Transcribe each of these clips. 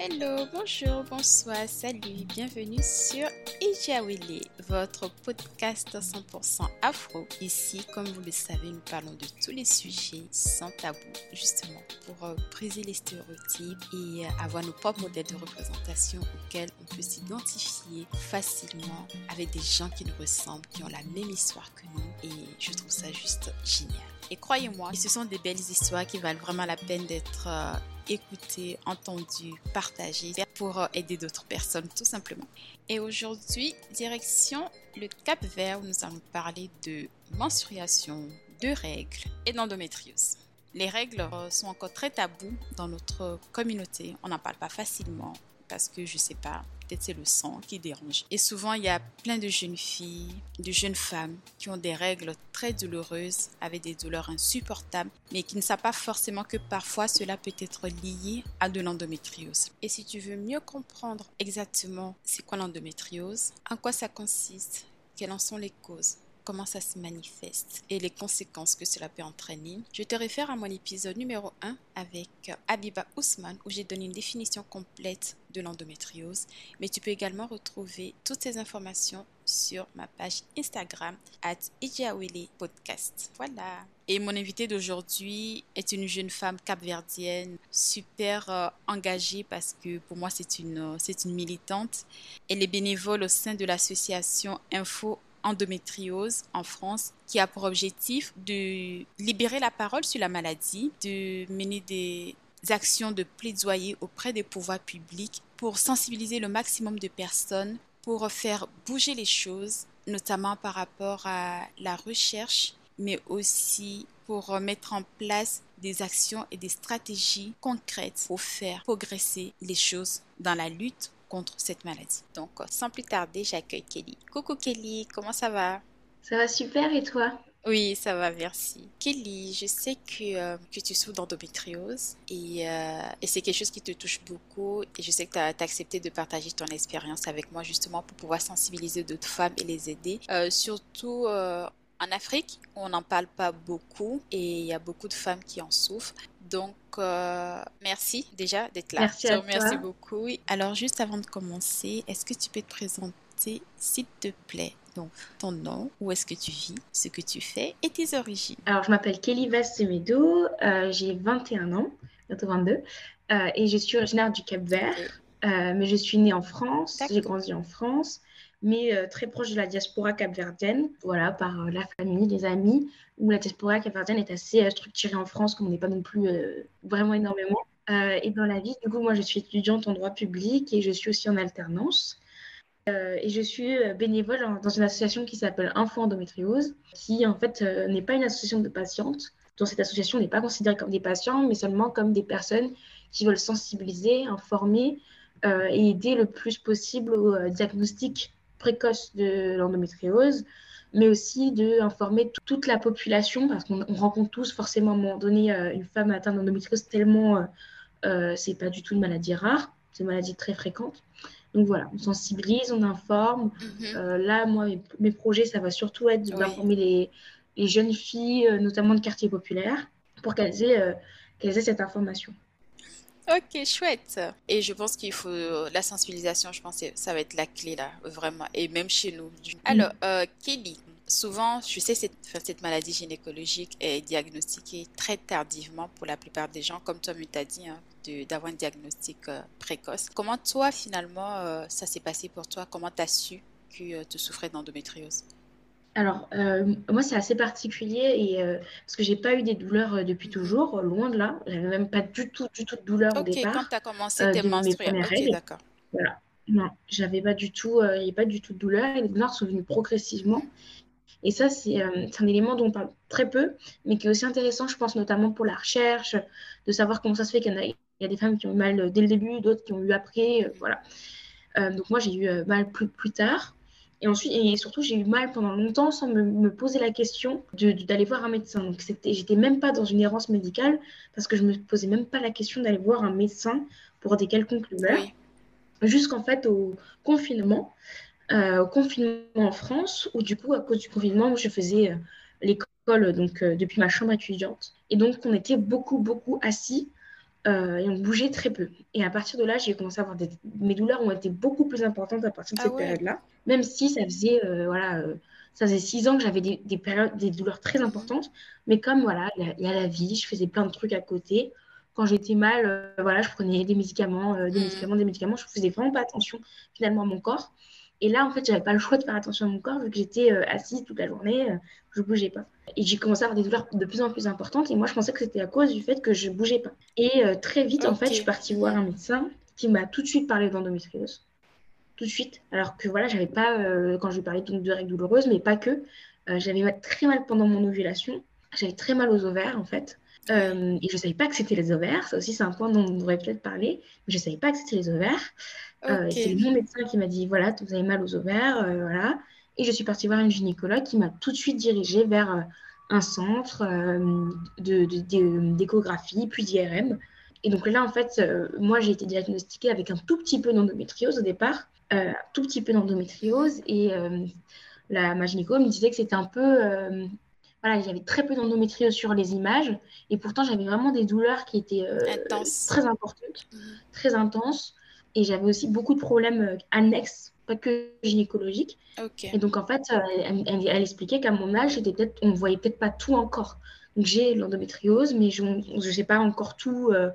Hello, bonjour, bonsoir, salut, bienvenue sur Ijiawele, votre podcast 100% afro. Ici, comme vous le savez, nous parlons de tous les sujets sans tabou, justement pour euh, briser les stéréotypes et euh, avoir nos propres modèles de représentation auxquels on peut s'identifier facilement avec des gens qui nous ressemblent, qui ont la même histoire que nous et je trouve ça juste génial. Et croyez-moi, ce sont des belles histoires qui valent vraiment la peine d'être écoutées, entendues, partagées pour euh, aider d'autres personnes tout simplement. Et aujourd'hui, direction le Cap Vert où nous allons parler de menstruation, de règles et d'endométriose. Les règles euh, sont encore très tabous dans notre communauté. On n'en parle pas facilement parce que je sais pas, c'est le sang qui dérange. Et souvent, il y a plein de jeunes filles, de jeunes femmes qui ont des règles très douloureuses, avec des douleurs insupportables, mais qui ne savent pas forcément que parfois cela peut être lié à de l'endométriose. Et si tu veux mieux comprendre exactement c'est quoi l'endométriose, en quoi ça consiste, quelles en sont les causes, comment ça se manifeste et les conséquences que cela peut entraîner, je te réfère à mon épisode numéro 1 avec Abiba Ousmane où j'ai donné une définition complète de l'endométriose. Mais tu peux également retrouver toutes ces informations sur ma page Instagram at Podcast. Voilà. Et mon invitée d'aujourd'hui est une jeune femme capverdienne super euh, engagée parce que pour moi c'est une, c'est une militante. Elle est bénévole au sein de l'association Info endométriose en France qui a pour objectif de libérer la parole sur la maladie, de mener des actions de plaidoyer auprès des pouvoirs publics pour sensibiliser le maximum de personnes, pour faire bouger les choses, notamment par rapport à la recherche, mais aussi pour mettre en place des actions et des stratégies concrètes pour faire progresser les choses dans la lutte contre cette maladie. Donc, sans plus tarder, j'accueille Kelly. Coucou Kelly, comment ça va? Ça va super et toi? Oui, ça va, merci. Kelly, je sais que, euh, que tu souffres d'endométriose et, euh, et c'est quelque chose qui te touche beaucoup et je sais que tu as, accepté de partager ton expérience avec moi justement pour pouvoir sensibiliser d'autres femmes et les aider, euh, surtout en Afrique on n'en parle pas beaucoup et il y a beaucoup de femmes qui en souffrent. Donc, merci déjà d'être là. Merci, à merci beaucoup. Alors, juste avant de commencer, est-ce que tu peux te présenter, s'il te plaît? Donc, ton nom, où est-ce que tu vis, ce que tu fais et tes origines. Alors, je m'appelle Kelly Vassemedo, euh, j'ai 21 ans, bientôt 22, euh, et je suis originaire du Cap Vert, euh, mais je suis née en France, j'ai grandi en France, mais euh, très proche de la diaspora capverdienne, voilà, par la famille, les amis, où la diaspora capverdienne est assez structurée en France, comme on n'est pas non plus vraiment énormément. et dans la vie, du coup, moi, je suis étudiante en droit public et je suis aussi en alternance. Euh, et je suis euh, bénévole dans une association qui s'appelle Info Endométriose, qui en fait euh, n'est pas une association de patientes. Dans cette association, n'est pas considérée comme des patients, mais seulement comme des personnes qui veulent sensibiliser, informer et aider le plus possible au diagnostic précoce de l'endométriose, mais aussi de informer toute la population, parce qu'on rencontre tous forcément à un moment donné une femme atteinte d'endométriose tellement c'est pas du tout une maladie rare, c'est une maladie très fréquente. Donc voilà, on sensibilise, on informe. Mhm. Euh, là, moi, mes, projets, ça va surtout être d'informer les, les, jeunes filles, euh, notamment de quartiers populaires, pour qu'elles aient, euh, qu'elles aient cette information. Ok, chouette. Et je pense qu'il faut la sensibilisation, je pense que ça va être la clé là, vraiment. Et même chez nous. Alors, Kelly, souvent, je sais, cette, cette maladie gynécologique est diagnostiquée très tardivement pour la plupart des gens, comme toi tu as dit, hein, d'avoir un diagnostic euh, précoce. Comment toi, finalement, euh, ça s'est passé pour toi? Comment tu as su que euh, tu souffrais d'endométriose? Alors, moi, c'est assez particulier et, parce que j'ai pas eu des douleurs depuis toujours, loin de là. J'avais même pas du tout, du tout de douleur au départ. quand tu as commencé tes menstruations. Ok, d'accord. Voilà. Non, j'avais pas du tout, il n'y a pas du tout de douleur et les douleurs sont venues progressivement. Et ça, c'est un élément dont on parle très peu, mais qui est aussi intéressant, je pense, notamment pour la recherche, de savoir comment ça se fait qu'il y en a il y a des femmes qui ont eu mal euh, dès le début, d'autres qui ont eu après. Euh, voilà. Euh, donc moi, j'ai eu mal plus, plus tard. Et ensuite, et surtout, j'ai eu mal pendant longtemps sans me, poser la question d'aller voir un médecin. Donc, j'étais même pas dans une errance médicale parce que je me posais même pas la question d'aller voir un médecin pour des quelconques douleurs. Jusqu'en fait au confinement, au confinement en France, où du coup, à cause du confinement, je faisais l'école donc depuis ma chambre étudiante. Et donc, on était beaucoup, beaucoup assis euh, et on bougeait très peu. Et à partir de là, j'ai commencé à avoir des... mes douleurs ont été beaucoup plus importantes à partir de ah cette période-là, même si ça faisait euh, voilà ça faisait six ans que j'avais des, des, périodes, des douleurs très importantes, mais comme voilà, il y, a la vie, je faisais plein de trucs à côté. Quand j'étais mal, voilà, je prenais des médicaments, des mmh. médicaments, des médicaments. Je faisais vraiment pas attention finalement à mon corps. Et là, en fait, j'avais pas le choix de faire attention à mon corps vu que j'étais euh, assise toute la journée, euh, je bougeais pas. Et j'ai commencé à avoir des douleurs de plus en plus importantes. Et moi, je pensais que c'était à cause du fait que je bougeais pas. Et euh, très vite, en fait, je suis partie voir un médecin qui m'a tout de suite parlé d'endométriose. Tout de suite. Alors que voilà, j'avais pas, quand je lui parlais de règles douloureuses, mais pas que. j'avais très mal pendant mon ovulation. J'avais très mal aux ovaires, en fait. et je savais pas que c'était les ovaires. Ça aussi, c'est un point dont on devrait peut-être parler. Mais je savais pas que c'était les ovaires. Euh, c'est mon médecin qui m'a dit voilà, vous avez mal aux ovaires, euh, voilà. Et je suis partie voir une gynécologue qui m'a tout de suite dirigée vers euh, un centre d'échographie, de, puis d'IRM. Et donc là, en fait, moi, j'ai été diagnostiquée avec un tout petit peu d'endométriose au départ, un tout petit peu d'endométriose. Et la, ma gynéco me disait que c'était un peu voilà, j'avais très peu d'endométriose sur les images et pourtant j'avais vraiment des douleurs qui étaient très importantes, mmh. très intenses. Et j'avais aussi beaucoup de problèmes euh, annexes, pas que gynécologiques. Et donc, en fait, euh, elle, expliquait qu'à mon âge, peut on ne voyait peut-être pas tout encore. Donc, j'ai l'endométriose, mais je ne sais pas encore tout. Euh,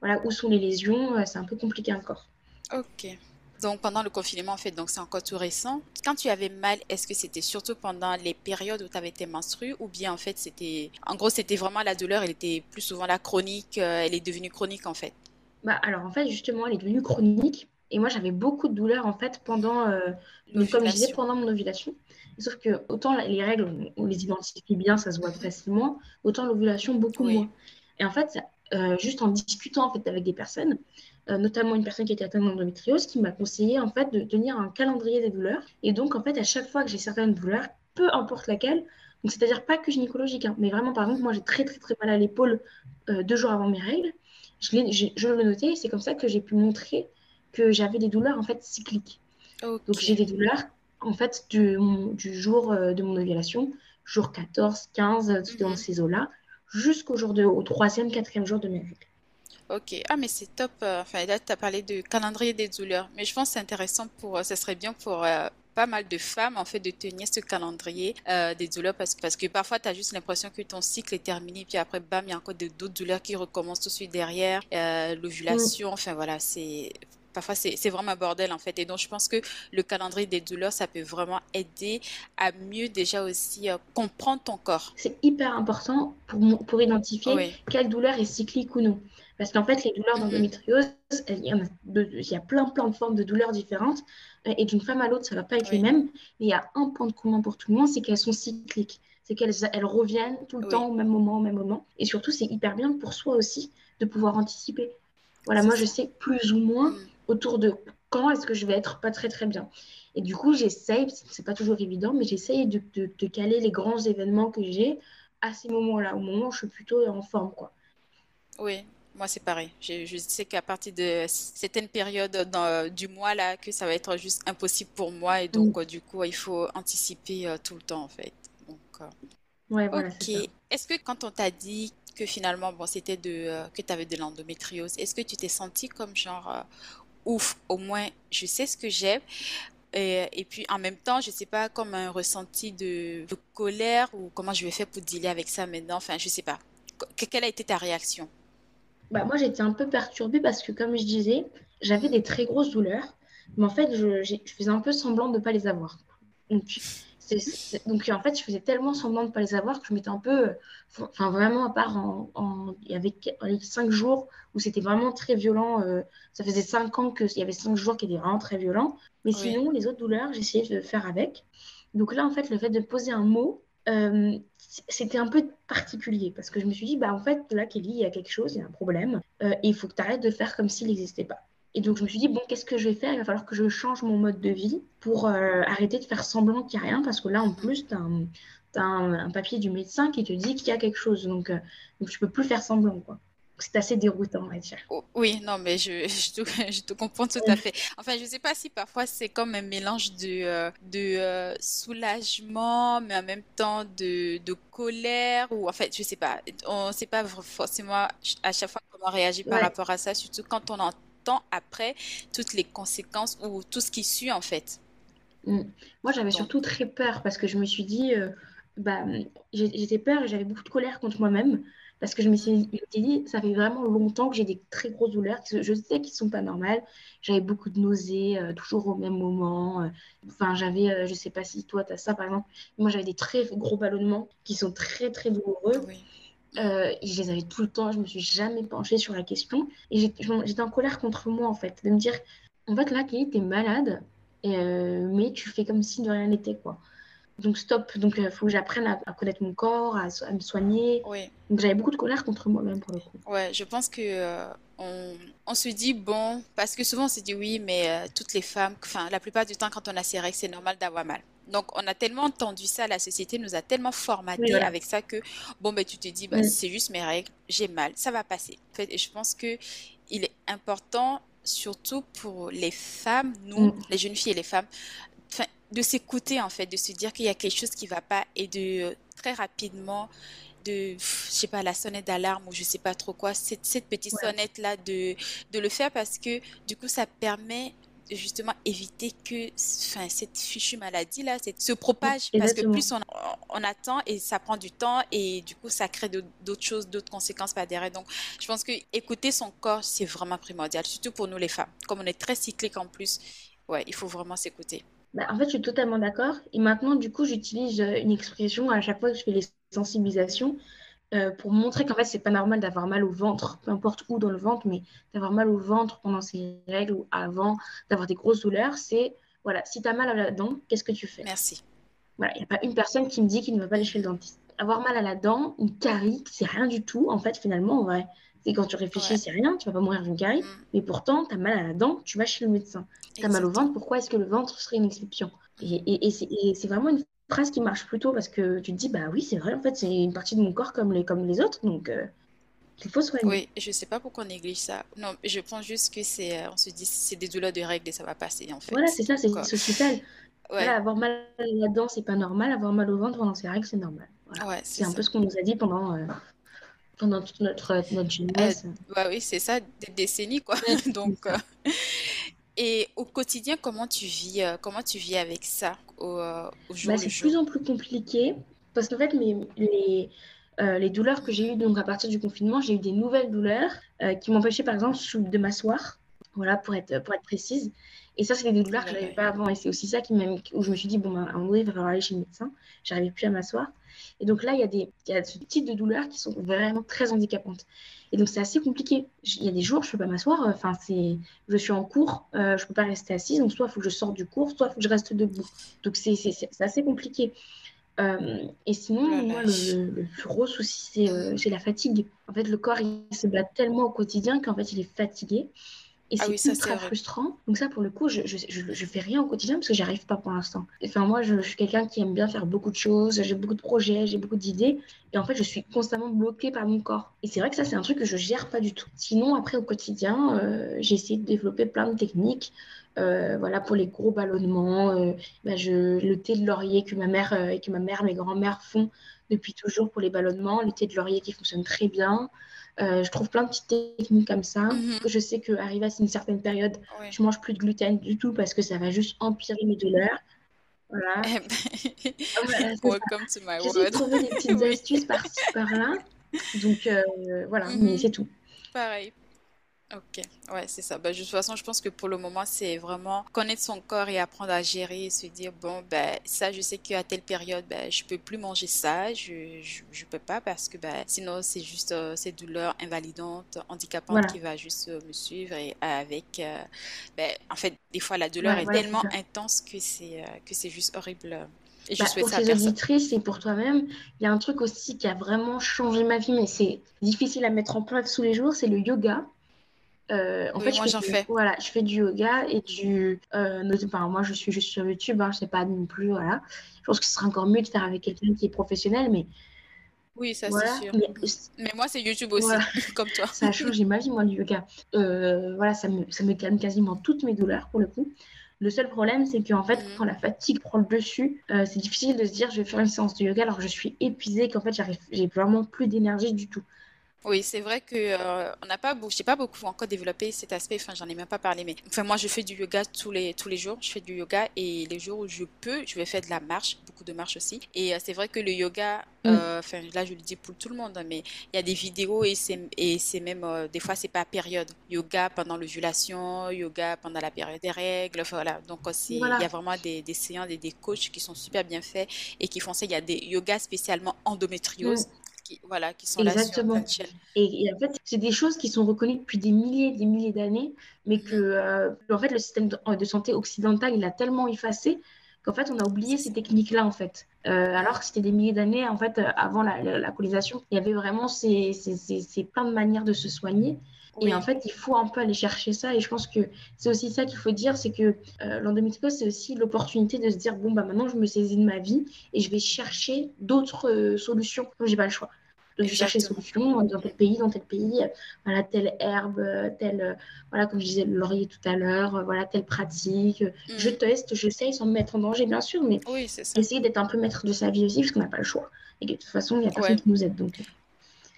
voilà, où sont les lésions C'est un peu compliqué encore. Ok. Donc pendant le confinement, en fait, donc c'est encore tout récent. Quand tu avais mal, est-ce que c'était surtout pendant les périodes où tu avais tes menstrues ou bien en fait c'était, en gros c'était vraiment la douleur, elle était plus souvent la chronique, elle est devenue chronique en fait? Bah, alors en fait, justement, elle est devenue chronique. Et moi, j'avais beaucoup de douleurs en fait pendant, euh, comme je disais, pendant mon ovulation. Sauf que autant les règles, on les identifie bien, ça se voit facilement, autant l'ovulation, beaucoup moins. Et en fait, euh, juste en discutant en fait avec des personnes, euh, notamment une personne qui était atteinte d'endométriose, qui m'a conseillé en fait de tenir un calendrier des douleurs. Et donc en fait, à chaque fois que j'ai certaines douleurs, peu importe laquelle, donc c'est-à-dire pas que gynécologique, hein, mais vraiment par exemple, moi j'ai très très très mal à l'épaule deux jours avant mes règles je, je, le notais et c'est comme ça que j'ai pu montrer que j'avais des douleurs en fait cycliques. Donc j'ai des douleurs en fait du, du jour euh, de mon ovulation, jour 14, 15, euh, dans mhm. ces eaux-là, jusqu'au jour de, au troisième, quatrième jour de mes règles. Ok, ah mais c'est top. Euh, enfin là, tu as parlé de calendrier des douleurs, mais je pense que c'est intéressant pour, ça serait bien pour pas mal de femmes en fait de tenir ce calendrier euh, des douleurs parce, parce que parfois tu as juste l'impression que ton cycle est terminé puis après bam il y a encore d'autres douleurs qui recommencent tout de suite derrière euh, l'ovulation enfin voilà c'est parfois c'est vraiment un bordel en fait. Et donc je pense que le calendrier des douleurs, ça peut vraiment aider à mieux déjà aussi euh, comprendre ton corps. C'est hyper important pour, pour identifier quelle douleur est cyclique ou non. Parce qu'en fait, les douleurs mm-hmm. d'endométriose, il y, a il y a plein, plein de formes de douleurs différentes. Et d'une femme à l'autre, ça ne va pas être les mêmes. Mais il y a un point de commun pour tout le monde, c'est qu'elles sont cycliques. C'est qu'elles elles reviennent tout le temps au même moment, au même moment. Et surtout, c'est hyper bien pour soi aussi de pouvoir anticiper. Voilà, moi, je sais plus ou moins mm. autour de quand est-ce que je vais être pas très, très bien. Et du coup, j'essaye, c'est pas toujours évident, mais j'essaye de, de, caler les grands événements que j'ai à ces moments-là, au moment où je suis plutôt en forme, quoi. Oui, moi, c'est pareil. Je, sais qu'à partir de certaines périodes dans, du mois, là, que ça va être juste impossible pour moi. Et donc, mm. du coup, il faut anticiper euh, tout le temps, en fait. Donc, euh, ouais, voilà, ok. Est-ce que quand on t'a dit que finalement, bon, c'était de, euh, que tu avais de l'endométriose, est-ce que tu t'es senti comme genre, ouf, au moins, je sais ce que j'ai et, et, puis en même temps, je sais pas, comme un ressenti de, de, colère ou comment je vais faire pour dealer avec ça maintenant? Enfin, je sais pas. quelle a été ta réaction? Bah, moi, j'étais un peu perturbée parce que, comme je disais, j'avais des très grosses douleurs, mais en fait, je, je faisais un peu semblant de ne pas les avoir. Donc, donc, en fait, je faisais tellement semblant de ne pas les avoir que je m'étais un peu. Enfin, vraiment, à part en. il y avait cinq jours où c'était vraiment très violent. Euh, ça faisait cinq ans qu'il y avait cinq jours qui étaient vraiment très violents. Mais sinon, les autres douleurs, j'essayais de faire avec. Donc là, en fait, le fait de poser un mot, euh, c'était un peu particulier parce que je me suis dit, bah en fait, là, Kelly, il y a quelque chose, il y a un problème, euh, et il faut que tu arrêtes de faire comme s'il n'existait pas. Et donc, je me suis dit, bon, qu'est-ce que je vais faire? Il va falloir que je change mon mode de vie pour euh, arrêter de faire semblant qu'il n'y a rien, parce que là, en plus, tu as, un, papier du médecin qui te dit qu'il y a quelque chose. Donc, donc je ne peux plus faire semblant, quoi. C'est assez déroutant, on va dire. Oh, oui, non, mais je, je, te, comprends tout à fait. Enfin, je ne sais pas si parfois c'est comme un mélange de, euh, de euh, soulagement, mais en même temps de, de colère, ou en fait, je ne sais pas. On ne sait pas forcément à chaque fois comment réagir par rapport à ça, surtout quand on entend après toutes les conséquences ou tout ce qui suit, en fait. Mm. Moi, j'avais surtout très peur parce que je me suis dit, euh, bah, j'étais peur et j'avais beaucoup de colère contre moi-même parce que je me suis dit, ça fait vraiment longtemps que j'ai des très grosses douleurs, je sais qu'ils ne sont pas normales. J'avais beaucoup de nausées, euh, toujours au même moment. Euh. Enfin, j'avais, je ne sais pas si toi, tu as ça par exemple. Moi, j'avais des très gros ballonnements qui sont très, très douloureux. et je les avais tout le temps, je me suis jamais penchée sur la question. Et j'étais en colère contre moi, en fait, de me dire, en fait, là, Kelly, es malade, euh, mais tu fais comme si de rien n'était, quoi. Donc stop, donc il faut que j'apprenne à, connaître mon corps, à, me soigner. Oui. Donc j'avais beaucoup de colère contre moi-même pour le coup. Ouais, je pense que euh, on, on, se dit bon, parce que souvent on se dit oui, mais euh, toutes les femmes, enfin la plupart du temps quand on a ses règles, c'est normal d'avoir mal. Donc on a tellement entendu ça, la société nous a tellement formaté avec ça que bon ben tu te dis bah, c'est juste mes règles, j'ai mal, ça va passer. En fait, et je pense que il est important surtout pour les femmes, nous, mm. les jeunes filles et les femmes, de s'écouter en fait, de se dire qu'il y a quelque chose qui ne va pas et de euh, très rapidement de, je sais pas, la sonnette d'alarme ou je sais pas trop quoi, cette, cette petite sonnette là de, de le faire parce que du coup ça permet justement éviter que enfin, cette fichue maladie là se propage parce que plus on, on, attend et ça prend du temps et du coup ça crée d'autres choses, d'autres conséquences par derrière. Donc je pense que écouter son corps c'est vraiment primordial, surtout pour nous les femmes. Comme on est très cyclique en plus, ouais, il faut vraiment s'écouter. Bah, en fait, je suis totalement d'accord. Et maintenant, du coup, j'utilise euh, une expression à chaque fois que je fais les sensibilisations. Euh, pour montrer qu'en fait, c'est pas normal d'avoir mal au ventre, peu importe où dans le ventre, mais d'avoir mal au ventre pendant ces règles ou avant, d'avoir des grosses douleurs, c'est voilà, si tu as mal à la dent, qu'est-ce que tu fais? Merci. Voilà, il n'y a pas une personne qui me dit qu'il ne va pas aller chez le dentiste. Avoir mal à la dent, une carie, c'est rien du tout, en fait, finalement, en vrai. C'est quand tu réfléchis, c'est rien, tu vas pas mourir d'une carie, mm. mais pourtant, tu as mal à la dent, tu vas chez le médecin. Tu as mal au ventre, pourquoi est-ce que le ventre serait une exception? Et, et c'est vraiment une phrase qui marche plutôt parce que tu te dis, bah oui, c'est vrai, en fait, c'est une partie de mon corps comme les, comme les autres, donc euh, il faut soigner. Oui, je sais pas pourquoi on néglige ça. Non, je pense juste que c'est, euh, on se dit, c'est des douleurs de règles et ça va passer, en fait. Voilà, c'est ça, c'est social. Voilà, avoir mal là-dedans, c'est pas normal. Avoir mal au ventre pendant ses règles, c'est normal. Ouais, c'est un peu ce qu'on nous a dit pendant, euh, pendant toute notre, notre jeunesse. bah oui, c'est ça, des décennies, quoi. Donc, et au quotidien, comment tu vis, euh, comment tu vis avec ça au, euh, jour bah, C'est de plus en plus compliqué parce qu'en fait, mes, les, euh, les douleurs que j'ai eues donc à partir du confinement, j'ai eu des nouvelles douleurs qui m'empêchaient par exemple de m'asseoir, voilà, pour être, pour être précise. Et ça, c'était des douleurs que je n'avais pas avant. Et c'est aussi ça qui où je me suis dit, bon, ben, à un moment donné, il va falloir aller chez le médecin. J'arrivais plus à m'asseoir. Et donc là, il y, a des, il y a ce type de douleurs qui sont vraiment très handicapantes. Et donc, c'est assez compliqué. Il y a des jours, je ne peux pas m'asseoir. Enfin, c'est, je suis en cours, euh, je ne peux pas rester assise. Donc, soit il faut que je sorte du cours, soit il faut que je reste debout. Donc, c'est, assez compliqué. Euh, et sinon, moi, le, plus gros souci, euh, c'est, la fatigue. En fait, le corps, il se bat tellement au quotidien qu'en fait, il est fatigué. Et ah c'est très frustrant. Donc ça, pour le coup, je, je, je, fais rien au quotidien parce que j'y arrive pas pour l'instant. Enfin, moi, je, suis quelqu'un qui aime bien faire beaucoup de choses, j'ai beaucoup de projets, j'ai beaucoup d'idées. Et en fait, je suis constamment bloquée par mon corps. Et c'est vrai que ça, c'est un truc que je gère pas du tout. Sinon, après, au quotidien, euh, j'ai essayé de développer plein de techniques. Euh, voilà, pour les gros ballonnements, euh, bah, je, le thé de laurier que ma mère et que ma mère, mes grands-mères font depuis toujours pour les ballonnements, le thé de laurier qui fonctionne très bien. Euh, je trouve plein de petites techniques comme ça. Mhm. Je sais qu'arrivé à une certaine période, je je mange plus de gluten du tout parce que ça va juste empirer mes douleurs. Voilà. Eh ben, ah, Welcome to my world. de trouver des petites astuces par-ci, par-là. Donc euh, voilà, mais mhm. c'est tout. Pareil. Ok, ouais, c'est ça. Bah, de toute façon, je pense que pour le moment, c'est vraiment connaître son corps et apprendre à gérer et se dire, bon, ben, ça, je sais qu'à telle période, ben, je peux plus manger ça, je, je, peux pas parce que ben, sinon, c'est juste euh, cette douleur invalidante, handicapante qui va juste euh, me suivre et avec, euh, ben, en fait, des fois, la douleur est tellement intense que c'est que c'est juste horrible. Et je bah, pour tes auditrices et pour toi-même, il y a un truc aussi qui a vraiment changé ma vie, mais c'est difficile à mettre en place tous les jours, c'est le yoga. Euh, en fait, moi j'en fais. Voilà, je fais du yoga et du. Euh, moi je suis juste sur YouTube, hein, je sais pas non plus. Voilà. Je pense que ce serait encore mieux de faire avec quelqu'un qui est professionnel, mais Oui, ça c'est sûr. Mais, moi, c'est YouTube aussi, comme toi. Ça a changé ma vie, moi, le yoga. Euh, voilà, ça me, ça me calme quasiment toutes mes douleurs, pour le coup. Le seul problème, c'est qu'en fait, mhm. quand la fatigue prend le dessus, euh, c'est difficile de se dire je vais faire une séance de yoga alors que je suis épuisée, qu'en fait, j'ai vraiment plus d'énergie du tout. Oui, c'est vrai que euh, on n'a pas, j'ai pas beaucoup encore développé cet aspect. Enfin, j'en ai même pas parlé, mais enfin moi, je fais du yoga tous les tous les jours. Je fais du yoga et les jours où je peux, je vais faire de la marche, beaucoup de marche aussi. Et euh, c'est vrai que le yoga, mm. euh, enfin là, je le dis pour tout le monde, hein, mais il y a des vidéos et c'est et c'est même des fois c'est pas période. Yoga pendant l'ovulation, yoga pendant la période des règles. Voilà. Donc il y a vraiment des, des séances et des coachs qui sont super bien faits et qui font ça. Il y a des yogas spécialement endométriose. Mm qui, voilà, qui sont Exactement. là sur et, en fait, c'est des choses qui sont reconnues depuis des milliers des milliers d'années, mais que euh, en fait, le système de, santé occidental, il a tellement effacé qu'en fait, on a oublié ces techniques-là, en fait. Euh, alors que c'était des milliers d'années, en fait, euh, avant la, la, colonisation, il y avait vraiment ces, ces, ces, plein de manières de se soigner. Et en fait, il faut un peu aller chercher ça. Et je pense que c'est aussi ça qu'il faut dire, c'est que euh, l'endométriose, c'est aussi l'opportunité de se dire, bon, bah maintenant, je me saisis de ma vie et je vais chercher d'autres solutions. Donc, j'ai pas le choix. Donc, je vais chercher des solutions dans tel pays, dans tel pays, voilà, telle herbe, telle, voilà, comme je disais, le laurier tout à l'heure, voilà, telle pratique. Mm. Je teste, j'essaye sans me mettre en danger, bien sûr, mais essayer d'être un peu maître de sa vie aussi, parce qu'on n'a pas le choix. Et de toute façon, il n'y a personne qui nous aide. Donc,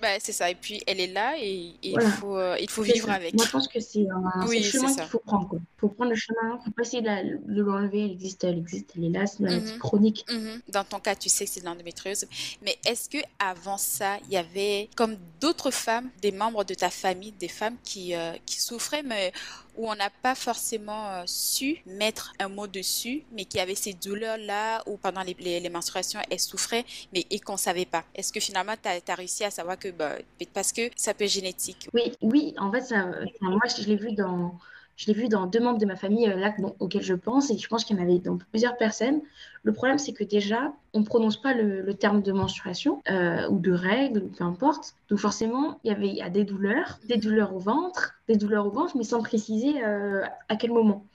bah, c'est ça. Et puis, elle est là et, il, faut, euh, il faut vivre avec. Moi, je pense que c'est un, chemin qu'il faut prendre. Il faut prendre le chemin. Il ne faut pas essayer de l'enlever. Elle existe, elle existe, elle est là. C'est une maladie mhm. chronique. Mhm. Dans ton cas, tu sais que c'est de l'endométriose. Mais est-ce que avant ça, il y avait, comme d'autres femmes, des membres de ta famille, des femmes qui, euh, qui souffraient, mais où on n'a pas forcément euh, su mettre un mot dessus, mais qui avait ces douleurs-là, ou pendant les, menstruations, elles souffraient, mais et qu'on ne savait pas. Est-ce que finalement, tu as, réussi à savoir que, bah, parce que ça peut être génétique? Oui, oui, en fait, ça, moi, je l'ai vu dans je l'ai vu dans deux membres de ma famille euh, là je pense et je pense qu'il y en avait dans plusieurs personnes. Le problème, c'est que déjà, on ne prononce pas le, terme de menstruation euh, ou de règles, peu importe. Donc forcément, il y avait a des douleurs, des douleurs au ventre, des douleurs au ventre, mais sans préciser euh, à quel moment.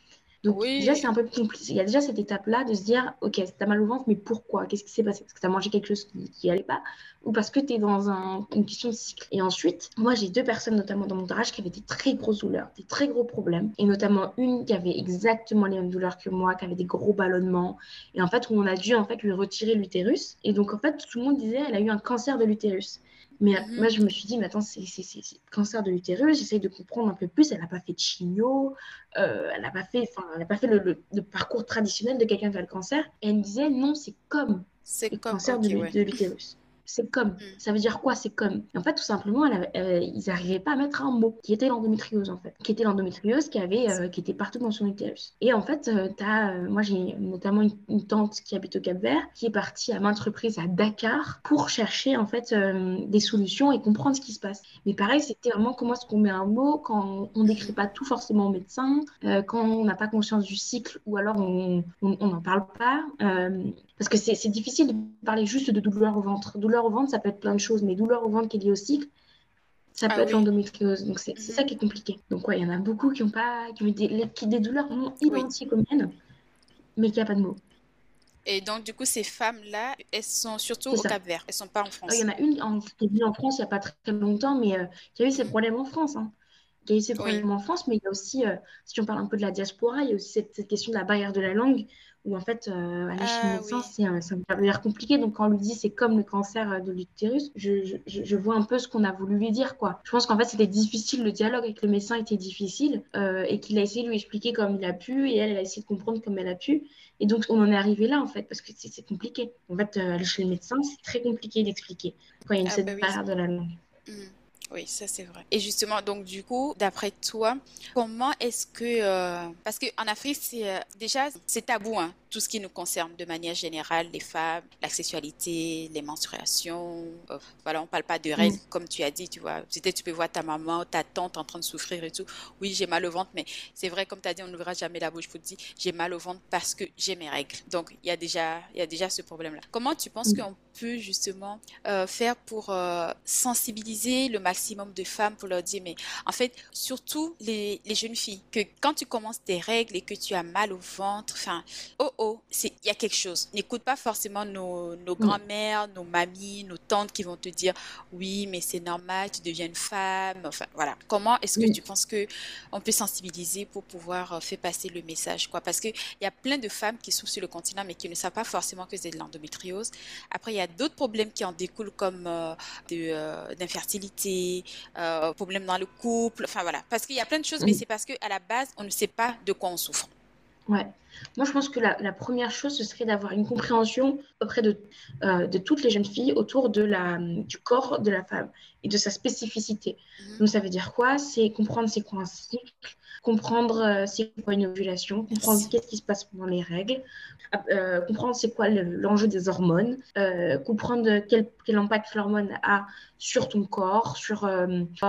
Donc déjà, c'est un peu compliqué. Il y a déjà cette étape-là de se dire, ok, t'as mal au ventre, mais pourquoi? Qu'est-ce qui s'est passé? Parce que t'as mangé quelque chose qui n'allait pas? Ou parce que t'es dans un, une question de cycle? Et ensuite, moi, j'ai deux personnes, notamment dans mon entourage, qui avaient des très grosses douleurs, des très gros problèmes. Et notamment une qui avait exactement les mêmes douleurs que moi, qui avait des gros ballonnements. Et en fait, où on a dû en fait lui retirer l'utérus. Et donc, en fait, tout le monde disait, elle a eu un cancer de l'utérus. Mais mhm. moi, je me suis dit, mais attends, c'est cancer de l'utérus, j'essaye de comprendre un peu plus. Elle n'a pas fait de chimio, euh, elle n'a pas fait, pas fait le, le, parcours traditionnel de quelqu'un qui a le cancer. Et elle me disait, non, c'est comme le cancer de l'utérus c'est comme. Mm. Ça veut dire quoi, c'est comme? En fait, tout simplement, ils n'arrivaient pas à mettre un mot qui était l'endométriose, en fait. Qui était l'endométriose qui, avait, euh, qui était partout dans son utérus. Et en fait, euh, as, euh, moi, j'ai notamment une, tante qui habite au Cap-Vert qui est partie à maintes reprises à Dakar pour chercher, en fait, des solutions et comprendre ce qui se passe. Mais pareil, c'était vraiment comment est-ce qu'on met un mot quand on décrit pas tout forcément au médecin, quand on n'a pas conscience du cycle ou alors on n'en parle pas. Parce que c'est difficile de parler juste de douleur au ventre. Douleur au ventre, ça peut être plein de choses, mais douleur au ventre qui est liée au cycle, ça peut ah être l'endométriose. Donc, c'est ça mhm. qui est compliqué. Donc, ouais, il y en a beaucoup qui ont, pas, qui ont des, des douleurs vraiment identiques aux miennes, mais qui n'ont pas de mots. Et donc, du coup, ces femmes-là, elles sont surtout au Cap-Vert. Elles ne sont pas en France. Il y en a une en, qui est venue en France il n'y a pas très, longtemps, mais euh, qui a eu ses mhm. problèmes en France. Hein. Qui a eu ses problèmes en France, mais il y a aussi, euh, si on parle un peu de la diaspora, il y a aussi cette, cette question de la barrière de la langue où en fait, euh, aller chez le ah médecin, c'est un, compliqué. Donc, quand on lui dit c'est comme le cancer euh, de l'utérus, je, je, je, vois un peu ce qu'on a voulu lui dire, quoi. Je pense qu'en fait, c'était difficile, le dialogue avec le médecin était difficile euh, et qu'il a essayé de lui expliquer comme il a pu et elle, elle a essayé de comprendre comme elle a pu. Et donc, on en est arrivé là, en fait, parce que c'est compliqué. En fait, aller chez le médecin, c'est très compliqué d'expliquer quand il y a une ah, cette bah barrière de la langue. Mmh. Oui, ça c'est vrai. Et justement, donc du coup, d'après toi, comment est-ce que... Euh, parce qu'en Afrique, c'est euh, déjà, c'est tabou, hein, tout ce qui nous concerne de manière générale, les femmes, la sexualité, les menstruations. Euh, voilà, on parle pas de règles, mm. comme tu as dit, tu vois. Peut-être tu peux voir ta maman, ta tante en train de souffrir et tout. Oui, j'ai mal au ventre, mais c'est vrai, comme tu as dit, on n'ouvrira jamais la bouche pour te dire, j'ai mal au ventre parce que j'ai mes règles. Donc, il y, a déjà, y a déjà ce problème-là. Comment tu penses mm. qu'on peut justement faire pour sensibiliser le maximum de femmes pour leur dire, mais en fait, surtout les, les jeunes filles, que quand tu commences tes règles et que tu as mal au ventre, enfin, oh oh, il y a quelque chose. N'écoute pas forcément nos, nos grands-mères, nos mamies, nos tantes qui vont te dire, oui, mais c'est normal, tu deviens une femme. Enfin, voilà. Comment est-ce que tu penses que on peut sensibiliser pour pouvoir euh, faire passer le message, quoi? Parce qu'il y a plein de femmes qui souffrent sur le continent, mais qui ne savent pas forcément que c'est de l'endométriose. Après, il y a d'autres problèmes qui en découlent, comme euh, euh, d'infertilité, euh, problèmes dans le couple. Enfin, voilà. Parce qu'il y a plein de choses, mais c'est parce qu'à la base, on ne sait pas de quoi on souffre. Ouais. Moi, je pense que la, première chose, ce serait d'avoir une compréhension auprès de, euh, de toutes les jeunes filles autour de la, du corps de la femme et de sa spécificité. Mhm. Donc, ça veut dire quoi? C'est comprendre c'est quoi un cycle, comprendre euh, c'est quoi une ovulation, comprendre qu'est-ce qui se passe pendant les règles, euh, comprendre c'est quoi l'enjeu des hormones, comprendre quel, quel impact l'hormone a sur ton corps, sur,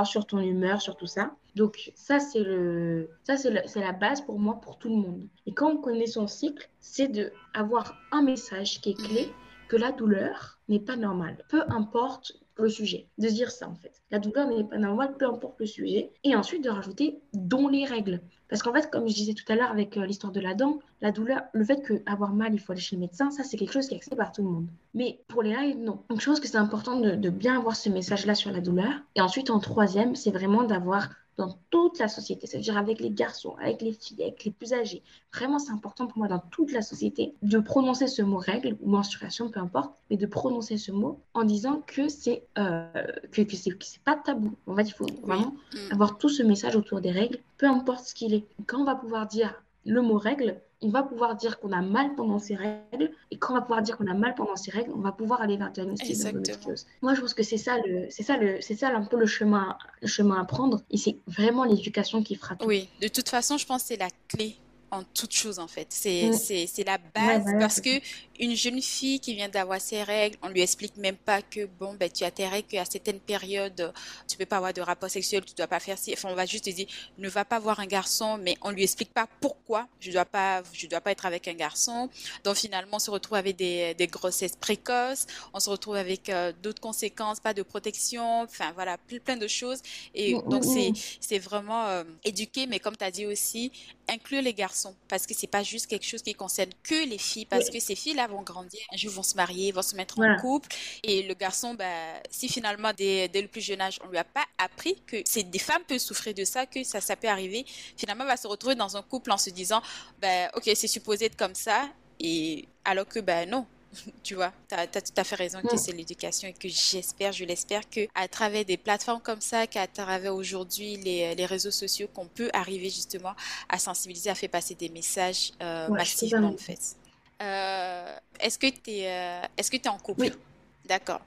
sur ton humeur, sur tout ça. Donc ça, c'est le, ça c'est la base pour moi, pour tout le monde. Et quand on connaît son cycle, c'est d'avoir un message qui est clé, que la douleur n'est pas normale. Peu importe le sujet, de dire ça en fait. La douleur n'est pas normale, peu importe le sujet. Et ensuite de rajouter dont les règles. Parce qu'en fait, comme je disais tout à l'heure avec euh, l'histoire de la dent, la douleur, le fait qu'avoir mal, il faut aller chez le médecin, ça c'est quelque chose qui est accepté par tout le monde. Mais pour les règles, non. Donc je pense que c'est important de, de bien avoir ce message-là sur la douleur. Et ensuite, en troisième, c'est vraiment d'avoir dans toute la société, c'est-à-dire avec les garçons, avec les filles, avec les plus âgés. Vraiment, c'est important pour moi dans toute la société de prononcer ce mot règle ou menstruation, peu importe, mais de prononcer ce mot en disant que c'est euh, que, que c'est pas tabou. En fait, il faut vraiment mm. avoir tout ce message autour des règles, peu importe ce qu'il est. Quand on va pouvoir dire le mot règle, on va pouvoir dire qu'on a mal pendant ces règles. Et quand on va pouvoir dire qu'on a mal pendant ces règles, on va pouvoir aller vers le diagnostic d'endométriose. Moi, je pense que c'est ça, le, c'est ça, le, c'est ça un peu le chemin, le chemin à prendre. Et c'est vraiment l'éducation qui fera tout. Oui, de toute façon, je pense que c'est la clé en toute chose en fait. C'est c'est la base parce que une jeune fille qui vient d'avoir ses règles, on lui explique même pas que bon ben tu as tes règles qu'à certaines périodes tu peux pas avoir de rapport sexuel, tu dois pas faire ci. Enfin on va juste te dire ne va pas voir un garçon, mais on lui explique pas pourquoi je dois pas je dois pas être avec un garçon. Donc finalement on se retrouve avec des, des grossesses précoces, on se retrouve avec euh, d'autres conséquences, pas de protection, enfin voilà plein de choses. Et mm, donc mm, c'est mm. c'est vraiment euh, éduquer, mais comme tu as dit aussi inclure les garçons parce que c'est pas juste quelque chose qui concerne que les filles parce que ces filles là vont grandir, un jour vont se marier, vont se mettre en couple. Et le garçon, bah, si finalement dès, le plus jeune âge, on lui a pas appris que c'est des femmes peuvent souffrir de ça, que ça, ça peut arriver, finalement, va se retrouver dans un couple en se disant, bah, ok, c'est supposé être comme ça. Et alors que, ben non, tu vois, tu as, tout à fait raison que c'est l'éducation et que j'espère, je l'espère que à travers des plateformes comme ça, qu'à travers aujourd'hui les, les, réseaux sociaux, qu'on peut arriver justement à sensibiliser, à faire passer des messages euh, massivement en fait. Euh, est-ce que tu es, euh, est-ce que es en couple? D'accord.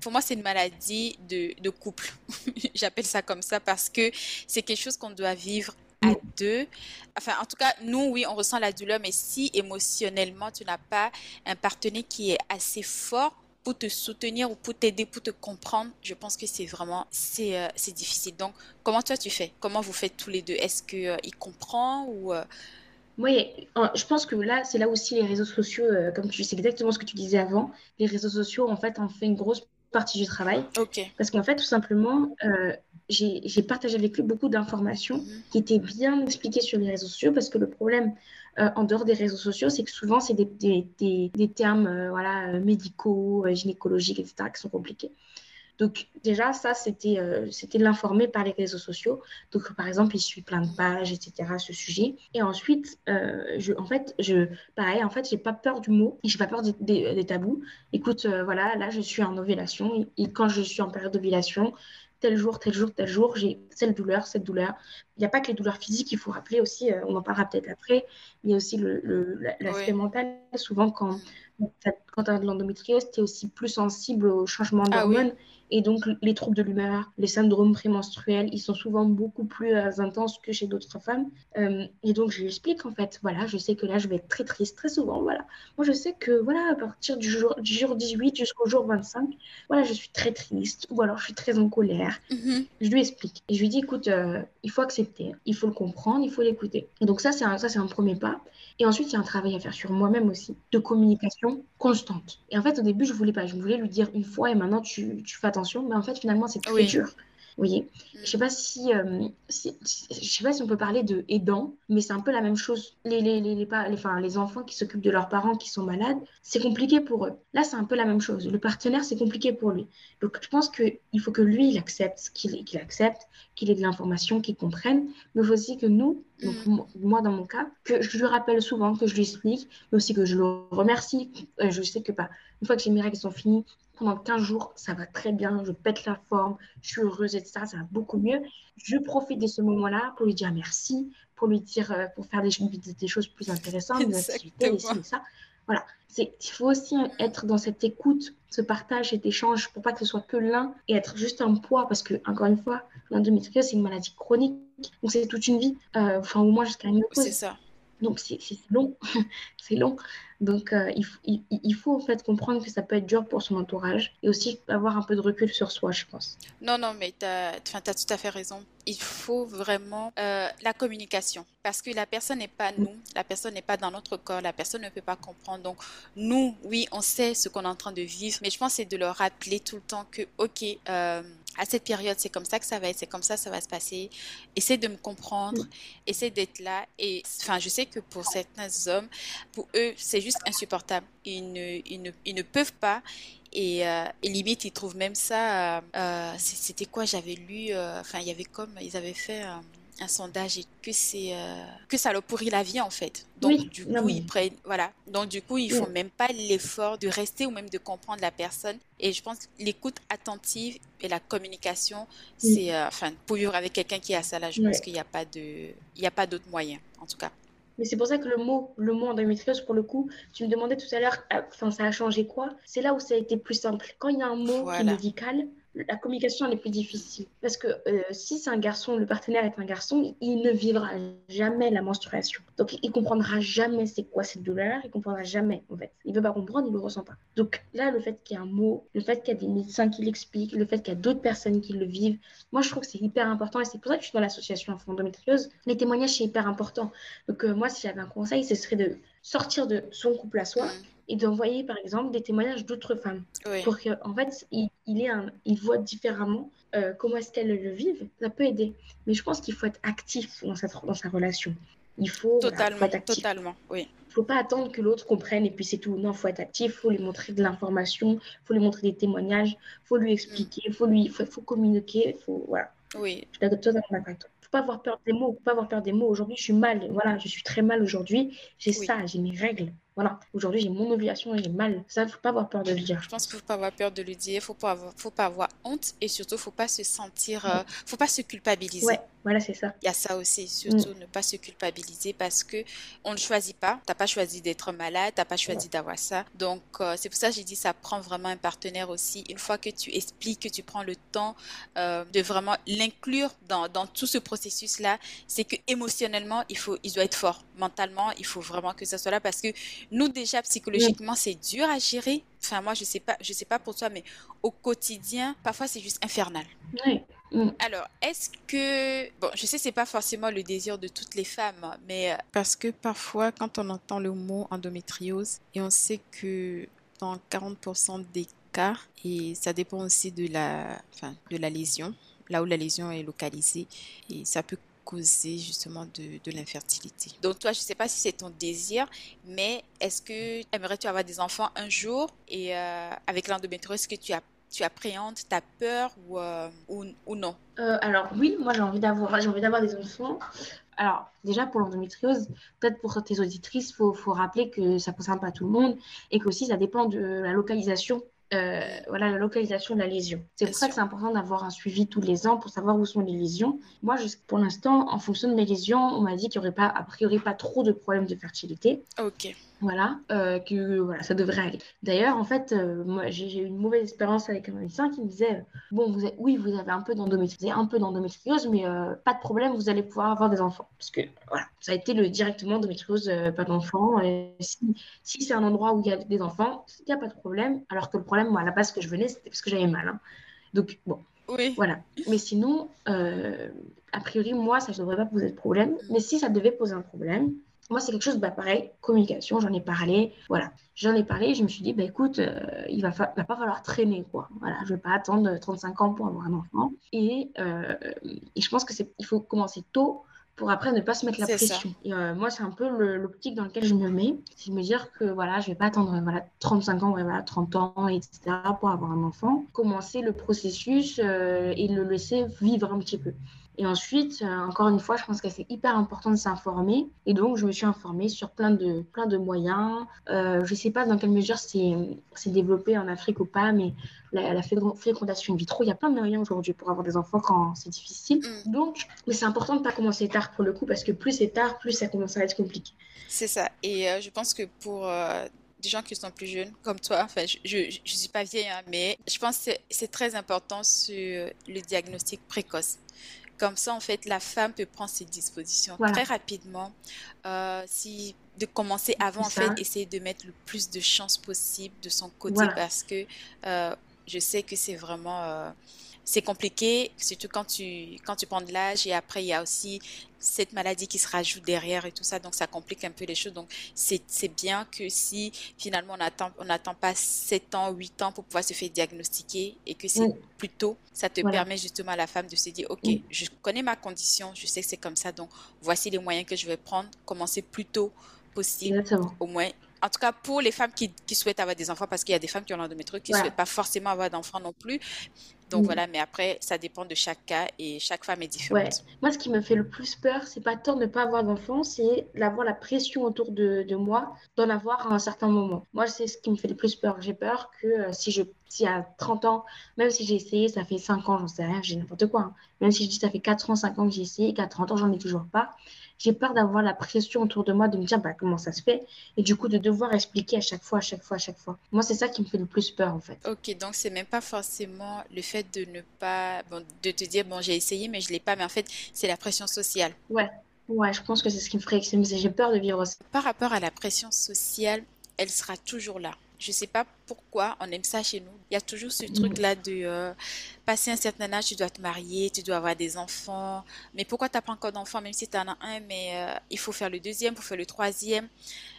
Pour moi, c'est une maladie de, de couple. J'appelle ça comme ça parce que c'est quelque chose qu'on doit vivre à deux. Enfin, en tout cas, nous, oui, on ressent la douleur, mais si émotionnellement, tu n'as pas un partenaire qui est assez fort pour te soutenir ou pour t'aider, pour te comprendre, je pense que c'est vraiment, c'est, euh, c'est difficile. Donc, comment toi, tu fais? Comment vous faites tous les deux? Est-ce qu'il il comprend ou... Oui, je pense que là, c'est là aussi les réseaux sociaux, euh, comme tu sais exactement ce que tu disais avant, les réseaux sociaux, en fait, ont fait une grosse partie du travail. Ok. Parce qu'en fait, tout simplement, euh, j'ai partagé avec lui beaucoup d'informations mhm. qui étaient bien expliquées sur les réseaux sociaux, parce que le problème euh, en dehors des réseaux sociaux, c'est que souvent, c'est des, des, des, des, termes voilà, médicaux, gynécologiques, etc., qui sont compliqués. Donc déjà, ça, c'était euh, c'était l'informer par les réseaux sociaux. Donc par exemple, il suit plein de pages, etc. à ce sujet. Et ensuite, euh, je, en fait, je, pareil, en fait, j'ai pas peur du mot, j'ai pas peur des, des, tabous. Écoute, euh, voilà, là, je suis en ovulation et, quand je suis en période d'ovulation, tel jour, tel jour, tel jour, j'ai cette douleur, cette douleur. Il n'y a pas que les douleurs physiques, il faut rappeler aussi, on en parlera peut-être après, mais il y a aussi l'aspect le, mental. Souvent, quand, quand tu as de l'endométriose, tu es aussi plus sensible au changement ah d'hormones. Et donc, les troubles de l'humeur, les syndromes prémenstruels, ils sont souvent beaucoup plus euh, intenses que chez d'autres femmes. Euh, et donc, je lui explique, en fait, voilà, je sais que là, je vais être très triste, très souvent, voilà. Moi, je sais que, voilà, à partir du jour, du jour 18 jusqu'au jour 25, voilà, je suis très triste, ou alors je suis très en colère. Mm-hmm. Je lui explique. Et je lui dis, écoute, euh, il faut accepter, il faut le comprendre, il faut l'écouter. Et donc, ça, c'est un, ça, c'est un premier pas. Et ensuite, il y a un travail à faire sur moi-même aussi, de communication constante. Et en fait, au début, je voulais pas. Je voulais lui dire une fois et maintenant, tu, tu fais attention. Mais en fait, finalement, c'est très dur. Oui. Je sais pas si, euh, si, je sais pas si on peut parler de aidant, mais c'est un peu la même chose. Les, les, les, les, enfin, les enfants qui s'occupent de leurs parents qui sont malades, c'est compliqué pour eux. Là, c'est un peu la même chose. Le partenaire, c'est compliqué pour lui. Donc, je pense qu'il faut que lui, il accepte, qu'il accepte, qu'il ait de l'information, qu'il comprenne. Mais il faut aussi que nous, donc mm. moi dans mon cas, que je lui rappelle souvent, que je lui explique, mais aussi que je le remercie. Euh, je sais que pas. Bah, une fois que mes règles sont finies, pendant 15 jours, ça va très bien, je pète la forme, je suis heureuse, etc. Ça va beaucoup mieux. Je profite de ce moment-là pour lui dire merci, pour lui dire, euh, pour faire des, des choses plus intéressantes, des activités, des ça. Voilà. Il faut aussi être dans cette écoute, ce partage, cet échange, pour pas que ce soit que l'un et être juste un poids, parce que, encore une fois, l'endométriose, c'est une maladie chronique. Donc, c'est toute une vie, euh, enfin, au moins jusqu'à une C'est ça. Donc, c'est long. c'est long. Donc, euh, il, il, faut en fait comprendre que ça peut être dur pour son entourage et aussi avoir un peu de recul sur soi, je pense. Non, non, mais tu as, as, tout à fait raison. Il faut vraiment euh, la communication parce que la personne n'est pas nous, la personne n'est pas dans notre corps, la personne ne peut pas comprendre. Donc, nous, oui, on sait ce qu'on est en train de vivre, mais je pense que c'est de leur rappeler tout le temps que, OK, euh, à cette période, c'est comme ça que ça va être, c'est comme ça ça va se passer. Essaie de me comprendre, mm. essaie d'être là. Et enfin, je sais que pour certains hommes, pour eux, c'est juste insupportable. Ils ne, ils ne, ils ne peuvent pas. Et, euh, et, limite, ils trouvent même ça. Euh, euh C'était quoi? J'avais lu. Euh, enfin, il y avait comme. Ils avaient fait un sondage et que c'est euh, que ça leur pourrit la vie en fait. Donc du coup ils prennent voilà. Donc du coup ils font même pas l'effort de rester ou même de comprendre la personne. Et je pense que l'écoute attentive et la communication, c'est euh, enfin pour vivre avec quelqu'un qui a ça là, je pense qu'il n'y a pas de il y a pas d'autre moyen en tout cas. Mais c'est pour ça que le mot, le mot endométriose, pour le coup, tu me demandais tout à l'heure, euh, enfin, ça a changé quoi? C'est là où ça a été plus simple. Quand il y a un mot qui est médical, la communication est plus difficile. Parce que euh, si c'est un garçon, le partenaire est un garçon, il ne vivra jamais la menstruation. Donc il comprendra jamais c'est quoi cette douleur, il comprendra jamais en fait. Il ne veut pas comprendre, il ne le ressent pas. Donc là, le fait qu'il y ait un mot, le fait qu'il y a des médecins qui l'expliquent, le fait qu'il y a d'autres personnes qui le vivent, moi je trouve que c'est hyper important et c'est pour ça que je suis dans l'association endométriose. Les témoignages, c'est hyper important. Donc euh, moi, si j'avais un conseil, ce serait de sortir de son couple à soi. Mm et d'envoyer par exemple des témoignages d'autres femmes pour qu'en en fait il, il, un, il voit différemment euh, comment est-ce qu'elles le vivent. Ça peut aider, mais je pense qu'il faut être actif dans sa, dans sa relation. Il faut totalement, être actif. totalement, oui. Il faut pas attendre que l'autre comprenne et puis c'est tout. Non, il faut être actif, il faut lui montrer de l'information, il faut lui montrer des témoignages, il faut lui expliquer, il faut lui, faut, faut communiquer, faut voilà. Oui. Je suis totalement d'accord avec toi faut pas avoir peur des mots, faut pas avoir peur des mots. Aujourd'hui, je suis mal, voilà, je suis très mal aujourd'hui. J'ai ça, j'ai mes règles. Voilà, aujourd'hui j'ai mon ovulation et j'ai mal. Ça, il faut pas avoir peur de le dire. Je pense qu'il faut pas avoir peur de le dire, faut pas avoir, faut pas avoir honte et surtout faut pas se sentir, euh, faut pas se culpabiliser. Ouais, voilà, c'est ça. Il y a ça aussi, surtout mm. ne pas se culpabiliser parce que on ne choisit pas. T'as pas choisi d'être malade, t'as pas choisi d'avoir ça. Donc euh, c'est pour ça que j'ai dit ça prend vraiment un partenaire aussi. Une fois que tu expliques, que tu prends le temps euh, de vraiment l'inclure dans, dans tout ce processus là, c'est que émotionnellement il faut, il doit être fort. Mentalement, il faut vraiment que ça soit là parce que nous déjà psychologiquement c'est dur à gérer. Enfin moi je sais pas, je sais pas pour toi, mais au quotidien parfois c'est juste infernal. Oui. Mm. Alors, est-ce que... Bon, je sais, c'est pas forcément le désir de toutes les femmes, mais... Euh, parce que parfois, quand on entend le mot endométriose, et on sait que dans 40% des cas, et ça dépend aussi de la, enfin, de la lésion, là où la lésion est localisée, et ça peut causer justement de, de l'infertilité. Donc toi, je ne sais pas si c'est ton désir, mais est-ce que aimerais-tu avoir des enfants un jour? Et euh, avec l'endométriose, est-ce que tu as tu appréhendes, tu peur ou, euh, ou, ou, non? Euh, Alors oui, moi j'ai envie d'avoir j'ai envie d'avoir des enfants. Alors déjà pour l'endométriose, peut-être pour tes auditrices, faut, faut, rappeler que ça ne concerne pas tout le monde et qu'aussi ça dépend de la localisation euh, voilà, la localisation de la lésion. C'est pour ça que c'est important d'avoir un suivi tous les ans pour savoir où sont les lésions. Moi, pour l'instant, en fonction de mes lésions, on m'a dit qu'il n'y aurait pas, a priori, pas trop de problèmes de fertilité. Ok. Voilà, euh, que voilà, ça devrait aller. D'ailleurs, en fait, euh, moi, j'ai eu une mauvaise expérience avec un médecin qui me disait Bon, vous oui, vous avez un peu d'endométriose, un peu d'endométriose, mais euh, pas de problème, vous allez pouvoir avoir des enfants. Parce que voilà, ça a été le directement endométriose, pas d'enfants. Si, si c'est un endroit où il y a des enfants, il n'y a pas de problème. Alors que le problème, moi, à la base, que je venais, c'était parce que j'avais mal. Hein. Donc, bon. Oui. Voilà. Mais sinon, a priori, moi, ça ne devrait pas poser de problème. Mais si ça devait poser un problème, moi, c'est quelque chose, bah, pareil, communication, j'en ai parlé, voilà. J'en ai parlé, je me suis dit, bah, écoute, euh, il va, va pas falloir traîner, quoi. Voilà, je vais pas attendre 35 ans pour avoir un enfant. Et, euh, et je pense que c'est, il faut commencer tôt pour après ne pas se mettre la pression. Et euh, moi, c'est un peu l'optique dans laquelle je me mets. C'est de me dire que voilà, je vais pas attendre voilà, 35 ans, voilà, 30 ans, etc. pour avoir un enfant. Commencer le processus et le laisser vivre un petit peu. Et ensuite, euh, encore une fois, je pense que c'est hyper important de s'informer. Et donc, je me suis informée sur plein de, plein de moyens. Euh, je ne sais pas dans quelle mesure c'est développé en Afrique ou pas, mais la, la fécondation in vitro, il y a plein de moyens aujourd'hui pour avoir des enfants quand c'est difficile. Mm. Donc, mais c'est important de ne pas commencer tard pour le coup, parce que plus c'est tard, plus ça commence à être compliqué. C'est ça. Et euh, je pense que pour des gens qui sont plus jeunes, comme toi, enfin, je ne suis pas vieille, hein, mais je pense que c'est très important sur le diagnostic précoce. Comme ça, en fait, la femme peut prendre ses dispositions très rapidement. Euh, si de commencer avant, en fait, essayer de mettre le plus de chances possible de son côté parce que euh, je sais que c'est vraiment euh, c'est compliqué, surtout quand tu, quand tu prends de l'âge et après il y a aussi cette maladie qui se rajoute derrière et tout ça, donc ça complique un peu les choses. Donc c'est bien que si finalement on n'attend on attend pas 7 ans, 8 ans pour pouvoir se faire diagnostiquer et que c'est plus tôt, ça te permet justement à la femme de se dire, ok, je connais ma condition, je sais que c'est comme ça, donc voici les moyens que je vais prendre, commencer plus tôt possible, au moins en tout cas pour les femmes qui, qui souhaitent avoir des enfants, parce qu'il y a des femmes qui ont l'endométriose qui ne souhaitent pas forcément avoir d'enfants non plus. Donc mm. voilà, mais après, ça dépend de chaque cas et chaque femme est différente. Moi, ce qui me fait le plus peur, c'est pas tant de ne pas avoir d'enfants, c'est d'avoir la pression autour de, de moi d'en avoir à un certain moment. Moi, c'est ce qui me fait le plus peur. J'ai peur que euh, si je si à 30 ans, même si j'ai essayé, ça fait 5 ans, j'en sais rien, j'ai n'importe quoi. Hein. Même si je dis ça fait 4 ans, 5 ans que j'ai essayé, qu'à 30 ans, j'en ai toujours pas j'ai peur d'avoir la pression autour de moi, de me dire bah, comment ça se fait, et du coup de devoir expliquer à chaque fois, à chaque fois, à chaque fois. Moi, c'est ça qui me fait le plus peur en fait. Ok, donc c'est même pas forcément le fait de ne pas, bon, de te dire bon, j'ai essayé, mais je l'ai pas, mais en fait, c'est la pression sociale. Ouais. Ouais, je pense que c'est ce qui me ferait J'ai peur de vivre ça. Par rapport à la pression sociale, elle sera toujours là. Je sais pas pourquoi on aime ça chez nous. Il y a toujours ce truc-là de euh, passer un certain âge, tu dois te marier, tu dois avoir des enfants. Mais pourquoi tu n'as pas encore d'enfants, même si tu en as un, mais euh, il faut faire le deuxième, il faut faire le troisième.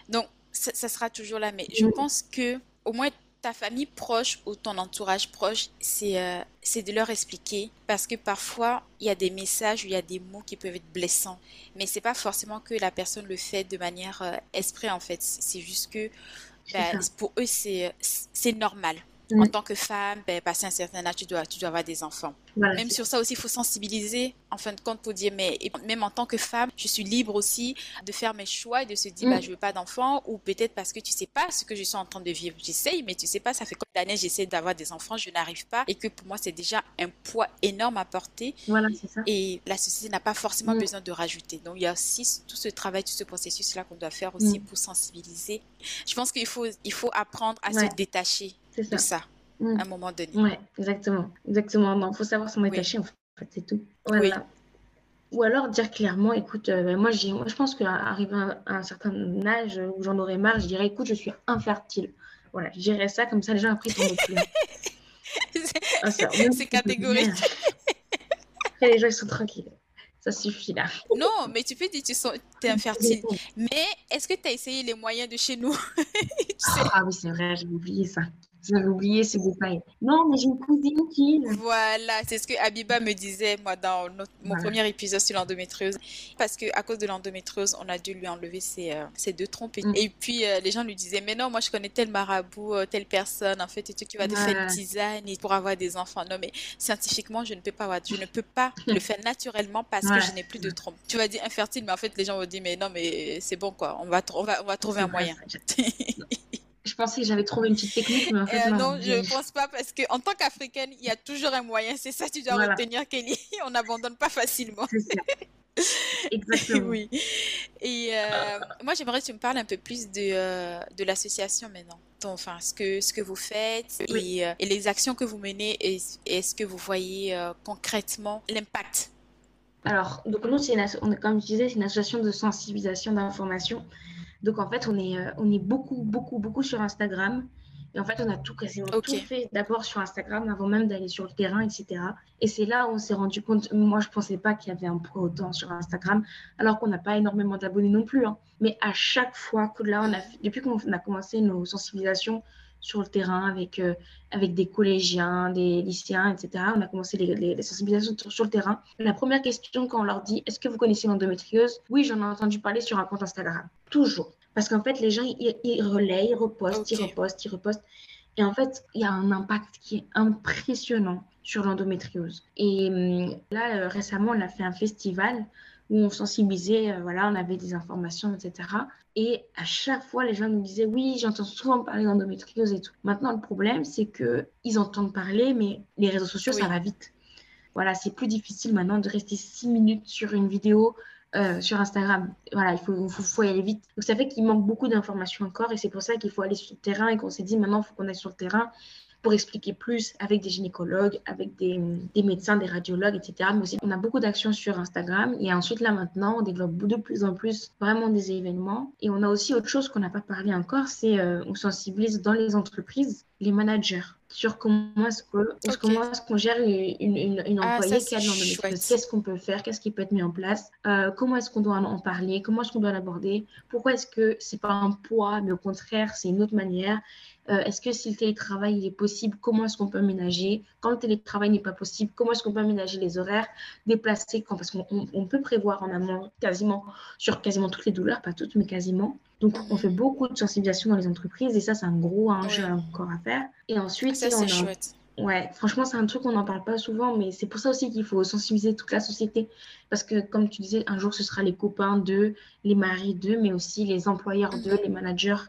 Donc, ça, sera toujours là. Mais je pense que au moins ta famille proche ou ton entourage proche, c'est euh, c'est de leur expliquer parce que parfois il y a des messages ou il y a des mots qui peuvent être blessants, mais c'est pas forcément que la personne le fait de manière esprit en fait. C'est juste que ben, pour eux, c'est normal. En tant que femme, ben, passer un certain âge, tu dois, tu dois avoir des enfants. même sur ça aussi, il faut sensibiliser, en fin de compte, pour dire, mais même en tant que femme, je suis libre aussi de faire mes choix et de se dire, bah, mm. je veux pas d'enfants, ou peut-être parce que tu sais pas ce que je suis en train de vivre. J'essaye, mais tu sais pas, ça fait combien d'années j'essaie d'avoir des enfants, je n'arrive pas, et que pour moi, c'est déjà un poids énorme à porter. Voilà, c'est ça. Et la société n'a pas forcément mm. besoin de rajouter. Donc, il y a aussi tout ce travail, tout ce processus-là qu'on doit faire aussi mm. pour sensibiliser. Je pense qu'il faut, il faut apprendre à se détacher de ça mm. à un moment donné. Oui, exactement. Exactement. Il faut savoir s'en détacher, en fait, c'est tout. Voilà. Ou alors dire clairement, écoute, euh, ben, moi, moi, je pense qu'arriver à, un certain âge où j'en aurais marre, je dirais, écoute, je suis infertile. Voilà, je dirais ça, comme ça, les gens après sont. Ah, c'est catégorique. Après, les gens, ils sont tranquilles. Ça suffit là. Non, mais tu peux dire que tu es infertile. Mais est-ce que tu as essayé les moyens de chez nous? Ah oui, c'est vrai, j'ai oublié ça. J'avais oublié ce détail. Non, mais j'ai une cousine qui. Voilà, c'est ce que Abiba me disait, moi, dans mon premier épisode sur l'endométriose. Parce qu'à cause de l'endométriose, on a dû lui enlever ses, euh, deux trompes. Mm. Et puis, euh, les gens lui disaient, mais non, moi, je connais tel marabout, euh, telle personne, en fait, et tu qui va te faire une tisane pour avoir des enfants. Non, mais scientifiquement, je ne peux pas avoir, je ne peux pas le faire naturellement parce que je n'ai plus de trompes. Tu vas dire infertile, mais en fait, les gens vont dire, mais non, mais c'est bon, quoi. On va, on va, on va trouver un moyen. Je pensais que j'avais trouvé une petite technique, mais en fait, euh, non. je ne pense pas parce qu'en tant qu'Africaine, il y a toujours un moyen. C'est ça, tu dois retenir, Kelly. On n'abandonne pas facilement. C'est ça. Exactement. oui. Et euh, moi, j'aimerais que tu me parles un peu plus de, euh, de l'association maintenant. enfin, ce que, ce que vous faites et, et, les actions que vous menez et, est-ce que vous voyez concrètement l'impact? Alors, donc nous, c'est comme je disais, c'est une association de sensibilisation d'information donc en fait, on est, euh, on est beaucoup, beaucoup, beaucoup sur Instagram. Et en fait, on a tout quasiment tout fait d'abord sur Instagram avant même d'aller sur le terrain, etc. Et c'est là où on s'est rendu compte, moi je pensais pas qu'il y avait un poids autant sur Instagram, alors qu'on n'a pas énormément d'abonnés non plus. Hein. Mais à chaque fois que là, on a, depuis qu'on a commencé nos sensibilisations sur le terrain avec, euh, avec des collégiens, des lycéens, etc. On a commencé les, les, sensibilisations sur, le terrain. La première question quand on leur dit Est-ce que vous connaissez l'endométriose? Oui, j'en ai entendu parler sur un compte Instagram. Toujours. Parce qu'en fait, les gens, ils, ils relaient, ils repostent, ils repostent, ils repostent. Et en fait, il y a un impact qui est impressionnant sur l'endométriose. Et hum, là, euh, récemment, on a fait un festival où on sensibilisait, euh, voilà, on avait des informations, etc. Et à chaque fois, les gens nous disaient oui, j'entends souvent parler d'endométriose et tout. Maintenant, le problème, c'est que ils entendent parler, mais les réseaux sociaux, ça va vite. Voilà, c'est plus difficile maintenant de rester six minutes sur une vidéo euh, sur Instagram. Voilà, il faut, faut, faut, y aller vite. Donc ça fait qu'il manque beaucoup d'informations encore et c'est pour ça qu'il faut aller sur le terrain et qu'on s'est dit maintenant, il faut qu'on aille sur le terrain pour expliquer plus avec des gynécologues, avec des, des, médecins, des radiologues, etc. Mais aussi, on a beaucoup d'actions sur Instagram. Et ensuite, là, maintenant, on développe de plus en plus vraiment des événements. Et on a aussi autre chose qu'on n'a pas parlé encore, c'est euh, on sensibilise dans les entreprises les managers sur comment est-ce qu'on est gère une, une, une ah, employée qui a de. Qu'est-ce qu'on peut faire? Qu'est-ce qui peut être mis en place? Euh, Comment est-ce qu'on doit en parler? Comment est-ce qu'on doit l'aborder? Pourquoi est-ce que c'est pas un poids, mais au contraire, c'est une autre manière? Euh, Est-ce que si le télétravail est possible, comment est-ce qu'on peut aménager? Quand le télétravail n'est pas possible, comment est-ce qu'on peut aménager les horaires? Déplacer quand? Parce qu'on peut prévoir en amont quasiment sur quasiment toutes les douleurs, pas toutes, mais quasiment. Donc, on fait beaucoup de sensibilisation dans les entreprises et ça, c'est un gros enjeu encore à faire. Et ensuite, ça, c'est chouette. Ouais, franchement, c'est un truc qu'on n'en parle pas souvent, mais c'est pour ça aussi qu'il faut sensibiliser toute la société. Parce que, comme tu disais, un jour, ce sera les copains d'eux, les maris d'eux, mais aussi les employeurs d'eux, mhm. les managers,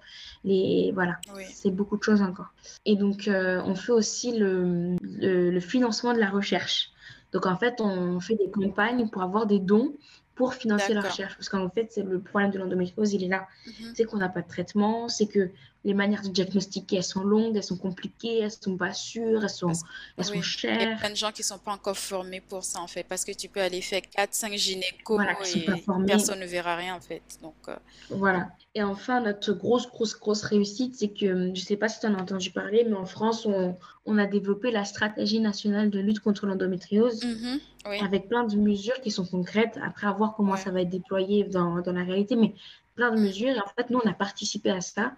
les... Voilà, c'est beaucoup de choses encore. Et donc, euh, on fait aussi le, le, financement de la recherche. Donc, en fait, on fait des campagnes pour avoir des dons pour financer la recherche. Parce qu'en fait, c'est le problème de l'endométriose, il est là. Mhm. C'est qu'on n'a pas de traitement, c'est que les manières de diagnostiquer, elles sont longues, elles sont compliquées, elles sont pas sûres, elles sont, elles sont chères. Il y a plein de gens qui sont pas encore formés pour ça, en fait, parce que tu peux aller faire 4-5 gynécos et personne ne verra rien, en fait. Donc, euh, Voilà. Et enfin, notre grosse, grosse, grosse réussite, c'est que, je sais pas si tu en as entendu parler, mais en France, on, on, a développé la stratégie nationale de lutte contre l'endométriose, mhm. avec plein de mesures qui sont concrètes, après à voir comment ça va être déployé dans, dans la réalité. Mais plein de mesures. Et en fait, nous, on a participé à ça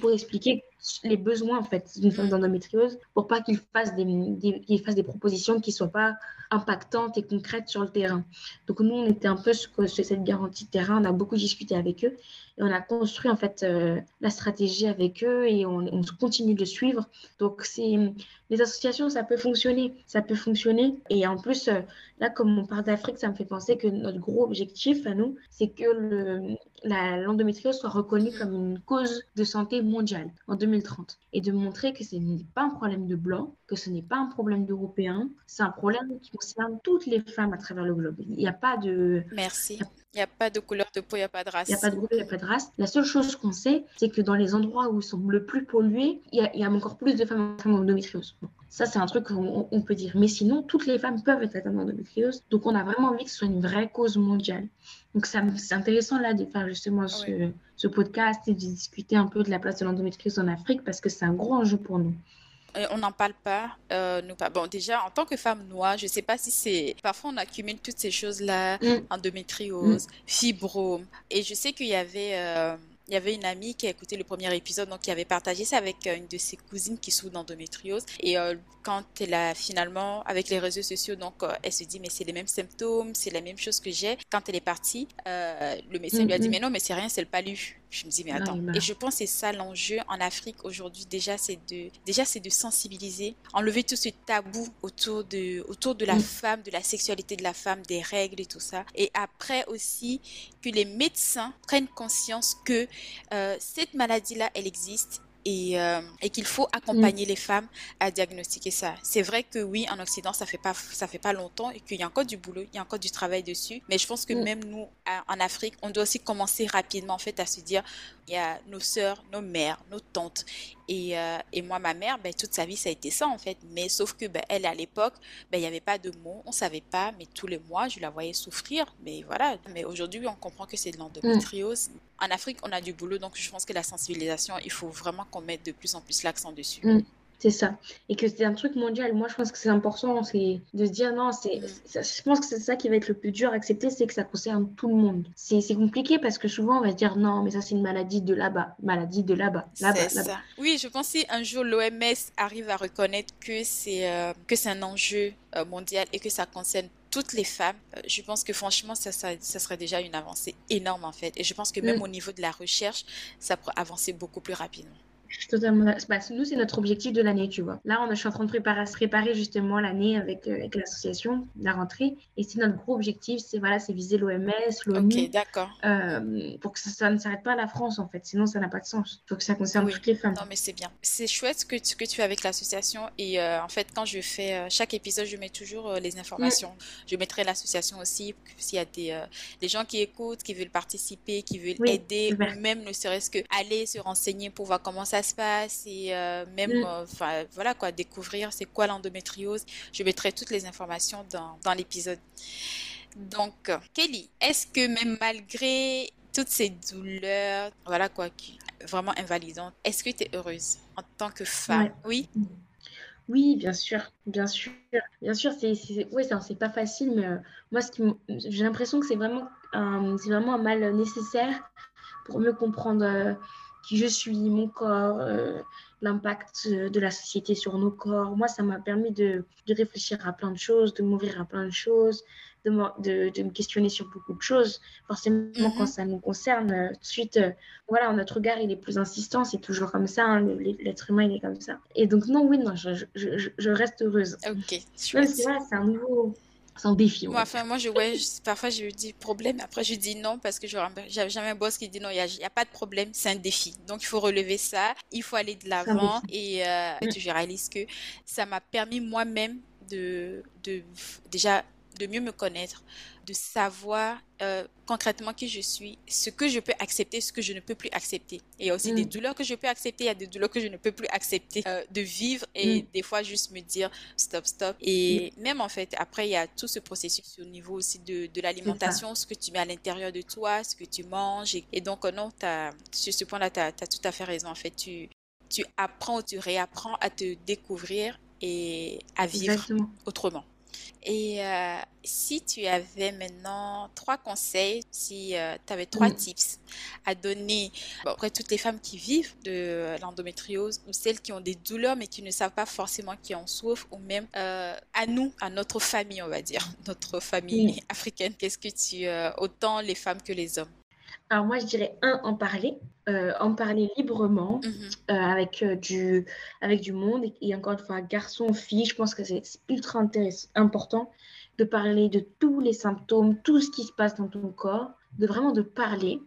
pour, expliquer les besoins en fait d'une femme mm. d'endométriose pour pas qu'ils fassent des, des, fassent des propositions qui soient pas impactantes et concrètes sur le terrain. Donc nous, on était un peu sur, cette garantie de terrain. On a beaucoup discuté avec eux et on a construit en fait euh, la stratégie avec eux et on, on, continue de suivre. Donc c'est les associations, ça peut fonctionner, ça peut fonctionner. Et en plus, euh, là, comme on parle d'Afrique, ça me fait penser que notre gros objectif à nous, c'est que l'endométriose soit reconnue comme une cause de santé mondiale en 2030 et de montrer que ce n'est pas un problème de blanc, que ce n'est pas un problème d'européen, c'est un problème qui concerne toutes les femmes à travers le globe. Il n'y a pas de... Merci. Il n'y a pas de couleur de peau, il n'y a pas de race. Il n'y a pas de groupe, il n'y a pas de race. La seule chose qu'on sait, c'est que dans les endroits où ils sont le plus pollués, il y, a, encore plus de femmes en endométriose. Ça, c'est un truc qu'on peut dire. Mais sinon, toutes les femmes peuvent être atteintes d'endométriose. Donc, on a vraiment envie que ce soit une vraie cause mondiale. Donc, c'est intéressant là de faire justement ce, ce podcast et de discuter un peu de la place de l'endométriose en Afrique parce que c'est un gros enjeu pour nous on n'en parle pas, euh, nous pas. Bon, déjà, en tant que femme noire, je ne sais pas si c'est. Parfois, on accumule toutes ces choses-là, mm. endométriose, mm. fibrome. Et je sais qu'il y avait. Euh, il y avait une amie qui a écouté le premier épisode, donc qui avait partagé ça avec euh, une de ses cousines qui souffre d'endométriose. Et euh, quand elle a finalement, avec les réseaux sociaux, donc euh, elle se dit, mais c'est les mêmes symptômes, c'est la même chose que j'ai. Quand elle est partie, le médecin lui a dit, mm-hmm. mais non, mais c'est rien, c'est le palu. Je me dis, mais attends. Et je pense que c'est ça l'enjeu en Afrique aujourd'hui. Déjà, c'est de, déjà, c'est de sensibiliser, enlever tout ce tabou autour de, autour de la mm. femme, de la sexualité de la femme, des règles et tout ça. Et après aussi, que les médecins prennent conscience que euh, cette maladie-là, elle existe et, euh, et qu'il faut accompagner mm. les femmes à diagnostiquer ça. C'est vrai que oui, en Occident, ça fait pas ça fait pas longtemps et qu'il y a encore du boulot, il y a encore du travail dessus. Mais je pense que mm. même nous, en Afrique, on doit aussi commencer rapidement en fait à se dire, il y a nos sœurs, nos mères, nos tantes Et, euh, et, moi, ma mère, ben, toute sa vie, ça a été ça, en fait. Mais sauf que, ben, elle, à l'époque, ben, il n'y avait pas de mots, on savait pas, mais tous les mois, je la voyais souffrir. Mais voilà. Mais aujourd'hui, on comprend que c'est de l'endométriose. En Afrique, on a du boulot, donc je pense que la sensibilisation, il faut vraiment qu'on mette de plus en plus l'accent dessus. Mm. C'est ça. Et que c'est un truc mondial. Moi, je pense que c'est important, c'est de se dire non, c'est, je pense que c'est ça qui va être le plus dur à accepter, c'est que ça concerne tout le monde. C'est, compliqué parce que souvent, on va se dire non, mais ça, c'est une maladie de là-bas, maladie de là-bas, là-bas, là Oui, je pense qu'un jour, l'OMS arrive à reconnaître que c'est, euh, que c'est un enjeu euh, mondial et que ça concerne toutes les femmes, euh, je pense que franchement, ça, ça, serait déjà une avancée énorme en fait. Et je pense que même mm. au niveau de la recherche, ça pourrait avancer beaucoup plus rapidement. Je suis totalement bah, nous, c'est notre objectif de l'année, tu vois. Là, on, je suis en train de préparer, préparer justement l'année avec, euh, avec l'association, la rentrée. Et c'est notre gros objectif, c'est voilà, c'est viser l'OMS, l'ONU. Ok, d'accord. Euh, pour que ça, ne s'arrête pas à la France, en fait. Sinon, ça n'a pas de sens. Il faut que ça concerne toutes les femmes. Non, mais c'est bien. C'est chouette ce que tu, que tu fais avec l'association. Et euh, en fait, quand je fais chaque épisode, je mets toujours les informations. Je mettrai l'association aussi, s'il y a des, des gens qui écoutent, qui veulent participer, qui veulent aider, ou même ne serait-ce que aller se renseigner pour voir comment ça se passe et euh, même mm. euh, enfin voilà quoi découvrir c'est quoi l'endométriose je mettrai toutes les informations dans, dans l'épisode. Donc Kelly est-ce que même malgré toutes ces douleurs voilà quoi qui vraiment invalidantes est-ce que tu es heureuse en tant que femme? Oui? Oui, bien sûr, bien sûr, bien sûr, c'est, ouais, c'est pas facile, mais euh, moi, ce qui, j'ai l'impression que c'est vraiment, c'est vraiment un mal nécessaire pour mieux comprendre qui je suis, mon corps, euh, l'impact de la société sur nos corps. Moi, ça m'a permis de, de, réfléchir à plein de choses, de m'ouvrir à plein de choses, de, de, de, me questionner sur beaucoup de choses. Forcément, quand mhm. ça nous concerne, euh, tout de suite, euh, voilà, notre regard, il est plus insistant. C'est toujours comme ça. Hein, L'être humain, il est comme ça. Et donc, non, oui, non, je, je, je reste heureuse. Ok, c'est un nouveau c'est un défi. Moi, enfin, moi, je, ouais, parfois, je dis problème. Après, je dis non parce que j'avais jamais un boss qui dit non, il n'y a, a, pas de problème, c'est un défi. Donc, il faut relever ça, il faut aller de l'avant. Et euh, je réalise que ça m'a permis moi-même de, de, déjà, de mieux me connaître, de savoir euh, concrètement qui je suis, ce que je peux accepter, ce que je ne peux plus accepter. Et il y a aussi des mm. douleurs que je peux accepter, il y a des douleurs que je ne peux plus accepter euh, de vivre et mm. des fois juste me dire stop, stop. Et même en fait, après, il y a tout ce processus au niveau aussi de, de l'alimentation, ce que tu mets à l'intérieur de toi, ce que tu manges. Et, donc, non, as, sur ce point-là, tu as, tout à fait raison. En fait, tu, tu apprends, tu réapprends à te découvrir et à vivre autrement. Et euh, si tu avais maintenant trois conseils, si euh, tu avais trois tips à donner de toutes les femmes qui vivent de l'endométriose ou celles qui ont des douleurs mais qui ne savent pas forcément qui en souffrent ou même euh, à nous, à notre famille, on va dire, notre famille africaine, qu'est-ce que tu... autant les femmes que les hommes? Alors moi, je dirais un, en parler, euh, en parler librement mhm. euh, avec, euh, du, avec du monde. Et, encore une fois, garçon, fille, je pense que c'est ultra intéressant, important de parler de tous les symptômes, tout ce qui se passe dans ton corps, de vraiment de parler.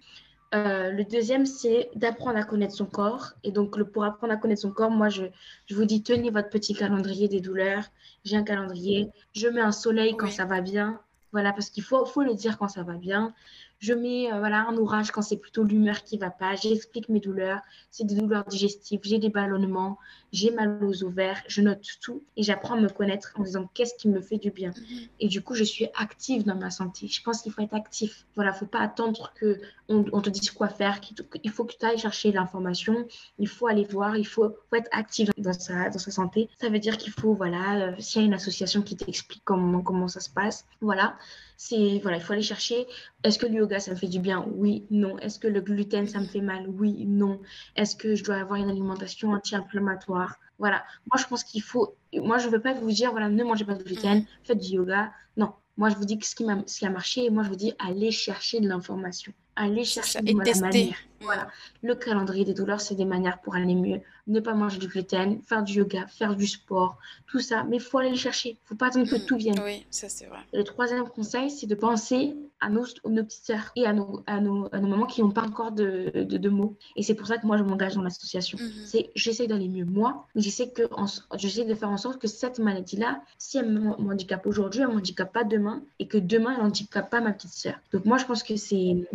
le deuxième, c'est d'apprendre à connaître son corps. Et donc, le, pour apprendre à connaître son corps, moi, je, je vous dis, tenez votre petit calendrier des douleurs. J'ai un calendrier. Je mets un soleil quand ça va bien. Voilà, parce qu'il faut, faut le dire quand ça va bien. Je mets euh, voilà, un orage quand c'est plutôt l'humeur qui va pas. J'explique mes douleurs. C'est des douleurs digestives, j'ai des ballonnements, j'ai mal aux ovaires. Je note tout et j'apprends à me connaître en disant qu'est-ce qui me fait du bien. Mhm. Et du coup, je suis active dans ma santé. Je pense qu'il faut être actif. Voilà, faut pas attendre que on, te dise quoi faire. Il faut que tu ailles chercher l'information. Il faut aller voir. Il faut, être actif dans sa, dans sa santé. Ça veut dire qu'il faut, voilà, euh, s'il y a une association qui t'explique comment, comment ça se passe, voilà c'est voilà, il faut aller chercher est-ce que le yoga ça me fait du bien? Oui, non. Est-ce que le gluten ça me fait mal? Oui, non. Est-ce que je dois avoir une alimentation anti-inflammatoire? Voilà. Moi je pense qu'il faut moi je veux pas vous dire voilà, ne mangez pas de gluten, mm. faites du yoga. Non. Moi je vous dis que ce qui m'a ce qui a marché, moi je vous dis allez chercher de l'information. Allez chercher de la manière. Voilà. Le calendrier des douleurs, c'est des manières pour aller mieux. Ne pas manger du gluten, faire du yoga, faire du sport, tout ça. Mais il faut aller le chercher. Il ne faut pas attendre que mm. tout vienne. Oui, ça c'est vrai. le troisième conseil, c'est de penser à nos, nos petites sœurs et à nos, à nos, à nos mamans qui n'ont pas encore de, de, mots. Et c'est pour ça que moi, je m'engage dans l'association. Mm-hmm. C'est J'essaie d'aller mieux moi, mais j'essaie de faire en sorte que cette maladie-là, si elle m'handicape aujourd'hui, elle ne m'handicape pas demain et que demain, elle n'handicape pas ma petite sœur. Donc moi, je pense que c'est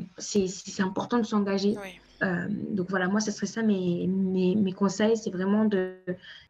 important de s'engager. Euh, donc voilà, moi, ce serait ça mes, mes, mes conseils, c'est vraiment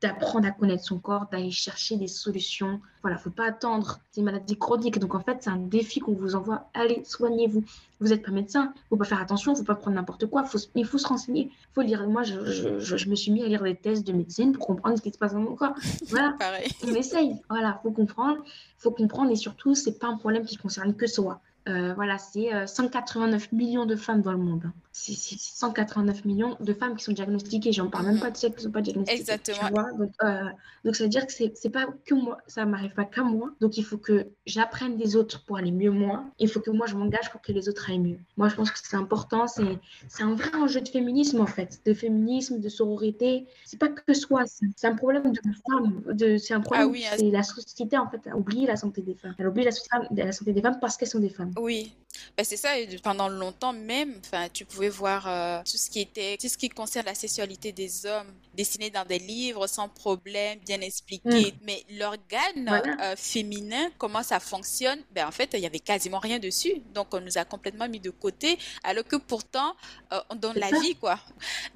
d'apprendre à connaître son corps, d'aller chercher des solutions. Voilà, faut pas attendre des maladies chroniques. Donc en fait, c'est un défi qu'on vous envoie. Allez, soignez-vous. Vous n'êtes pas médecin, faut pas faire attention, faut pas prendre n'importe quoi. Faut, il faut se renseigner. faut lire. Moi, je, je, je, me suis mis à lire des tests de médecine pour comprendre ce qui se passe dans mon corps. Voilà, Pareil. on essaye. Voilà, faut comprendre, faut comprendre et surtout, c'est pas un problème qui concerne que soi. Euh, voilà, c'est 189 euh, millions de femmes dans le monde. Hein. C'est 189 millions de femmes qui sont diagnostiquées. J'en parle même pas de celles qui ne sont pas diagnostiquées. Exactement. donc, euh, donc, ça veut dire que c'est pas que moi, ça m'arrive pas qu'à moi. Donc, il faut que j'apprenne des autres pour aller mieux moi. Il faut que moi, je m'engage pour que les autres aillent mieux. Moi, je pense que c'est important. C'est un vrai enjeu de féminisme, en fait. De féminisme, de sororité. C'est pas que soi. C'est un problème de femmes. C'est un problème. Ah oui, c'est la société, en fait, a oublié la santé des femmes. Elle oublie la, la santé des femmes parce qu'elles sont des femmes. Oui, ben, c'est ça. Pendant longtemps même, tu pouvais voir euh, tout ce qui était, tout ce qui concerne la sexualité des hommes dessiné dans des livres sans problème, bien expliqué. Mm. Mais l'organe euh, féminin, comment ça fonctionne Ben en fait, il y avait quasiment rien dessus. Donc on nous a complètement mis de côté, alors que pourtant euh, on donne la vie, quoi.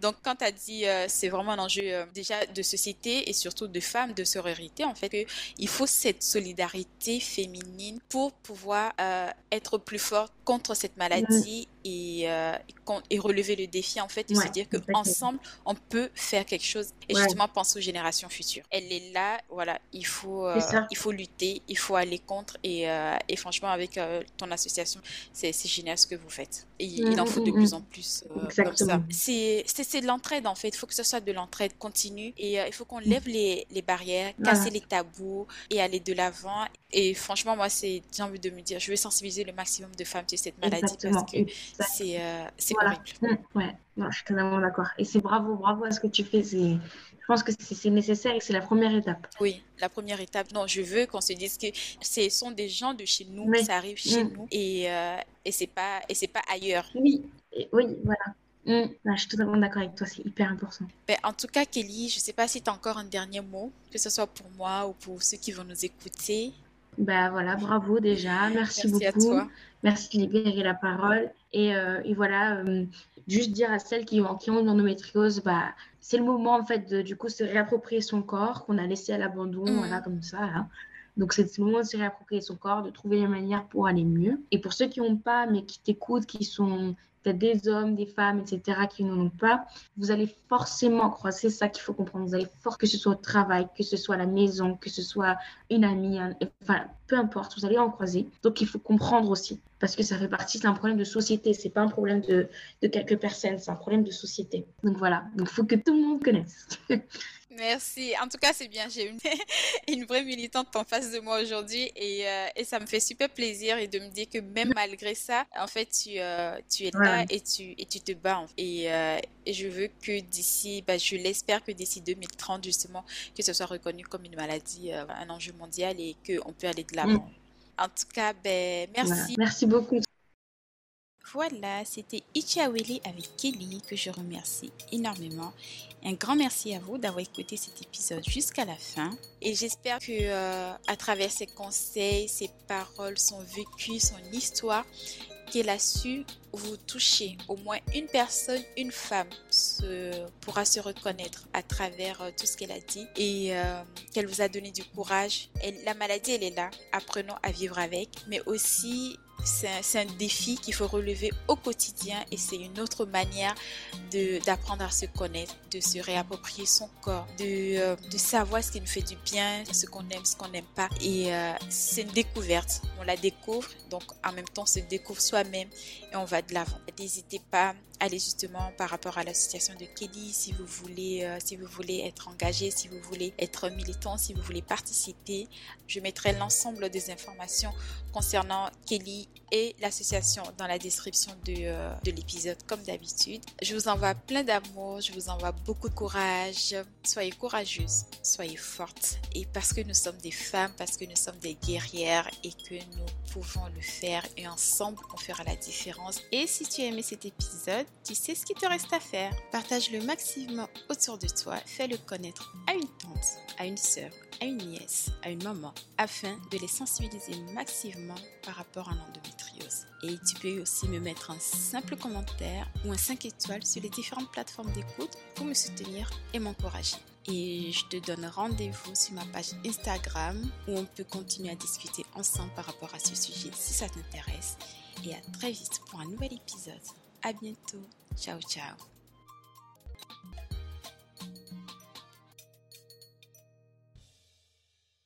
Donc quand tu as dit, c'est vraiment un enjeu déjà de société et surtout de femmes, de sororité, en fait, que il faut cette solidarité féminine pour pouvoir être plus forte contre cette maladie et, euh, et, relever le défi en fait et se dire qu'ensemble on peut faire quelque chose et justement penser aux générations futures. Elle est là, voilà, il faut, euh, il faut lutter, il faut aller contre et, euh, et franchement avec ton association, c'est génial ce que vous faites. Et il en faut de plus en plus comme ça. C'est de l'entraide en fait, il faut que ce soit de l'entraide continue et il faut qu'on lève les, les barrières, casser les tabous et aller de l'avant. Et franchement, moi, c'est j'ai envie de me dire, je vais sensibiliser le maximum de femmes sur cette maladie parce que c'est euh, horrible. Mmh, ouais, non, je suis totalement d'accord. Et c'est bravo, bravo à ce que tu fais. Je pense que c'est nécessaire et c'est la première étape. Oui, la première étape. Non, je veux qu'on se dise que ce sont des gens de chez nous, ça arrive chez mmh. nous et, euh, et c'est pas, et pas ailleurs. Oui, oui, voilà. Mmh. je suis totalement d'accord avec toi, c'est hyper important. Ben, en tout cas, Kelly, je ne sais pas si tu as encore un dernier mot, que ce soit pour moi ou pour ceux qui vont nous écouter. Ben voilà, bravo déjà. Merci, Merci beaucoup. À toi. Merci de libérer la parole. Et, euh, et voilà, euh, juste dire à celles qui ont, qui ont une endométriose, bah, c'est le moment en fait de du coup se réapproprier son corps qu'on a laissé à l'abandon, mm. voilà, comme ça. Hein. Donc c'est le moment de se réapproprier son corps, de trouver les manières pour aller mieux. Et pour ceux qui n'ont pas, mais qui t'écoutent, qui sont peut-être des hommes, des femmes, etc., qui n'en ont pas, vous allez forcément croire, c'est ça qu'il faut comprendre, vous allez forcément, que ce soit au travail, que ce soit à la maison, que ce soit une amie, enfin, peu importe, vous allez en croiser. Donc, il faut comprendre aussi, parce que ça fait partie, c'est un problème de société, c'est pas un problème de, quelques personnes, c'est un problème de société. Donc voilà, il faut que tout le monde connaisse. Merci. En tout cas, c'est bien. J'ai une, une vraie militante en face de moi aujourd'hui et, euh, et, ça me fait super plaisir et de me dire que même malgré ça, en fait, tu, euh, tu es là et tu, et tu te bats. Et, euh, et je veux que d'ici, bah, je l'espère que d'ici 2030, justement, que ce soit reconnu comme une maladie, un enjeu mondial et qu'on peut aller de l'avant. Mm. En tout cas, ben, merci. Merci beaucoup. Voilà, c'était Ichiawili avec Kelly que je remercie énormément. Un grand merci à vous d'avoir écouté cet épisode jusqu'à la fin. Et j'espère que euh, à travers ses conseils, ses paroles, son vécu, son histoire, qu'elle a su vous toucher. Au moins une personne, une femme se, pourra se reconnaître à travers euh, tout ce qu'elle a dit et euh, qu'elle vous a donné du courage. la maladie, elle est là. Apprenons à vivre avec, mais aussi c'est un, défi qu'il faut relever au quotidien et c'est une autre manière d'apprendre à se connaître, de se réapproprier son corps, de, euh, de savoir ce qui nous fait du bien, ce qu'on aime, ce qu'on n'aime pas. Et euh, c'est une découverte. On la découvre, donc en même temps, on se découvre soi-même et on va de l'avant. N'hésitez pas aller justement par rapport à l'association de Kelly si vous voulez euh, si vous voulez être engagé si vous voulez être militant si vous voulez participer je mettrai l'ensemble des informations concernant Kelly et l'association dans la description de, euh, de l'épisode comme d'habitude. Je vous envoie plein d'amour je vous envoie beaucoup de courage soyez courageuse soyez forte et parce que nous sommes des femmes parce que nous sommes des guerrières et que nous pouvons le faire et ensemble on fera la différence. Et si tu as aimé cet épisode, tu sais ce qu'il te reste à faire. Partage le maximum autour de toi, fais-le connaître à une tante, à une sœur, à une nièce, à une maman, afin de les sensibiliser massivement par rapport à l'endométriose. Et tu peux aussi me mettre un simple commentaire ou un 5 étoiles sur les différentes plateformes d'écoute pour me soutenir et m'encourager. Et je te donne rendez-vous sur ma page Instagram où on peut continuer à discuter ensemble par rapport à ce sujet si ça t'intéresse. Et à très vite pour un nouvel épisode. À bientôt. Ciao, ciao.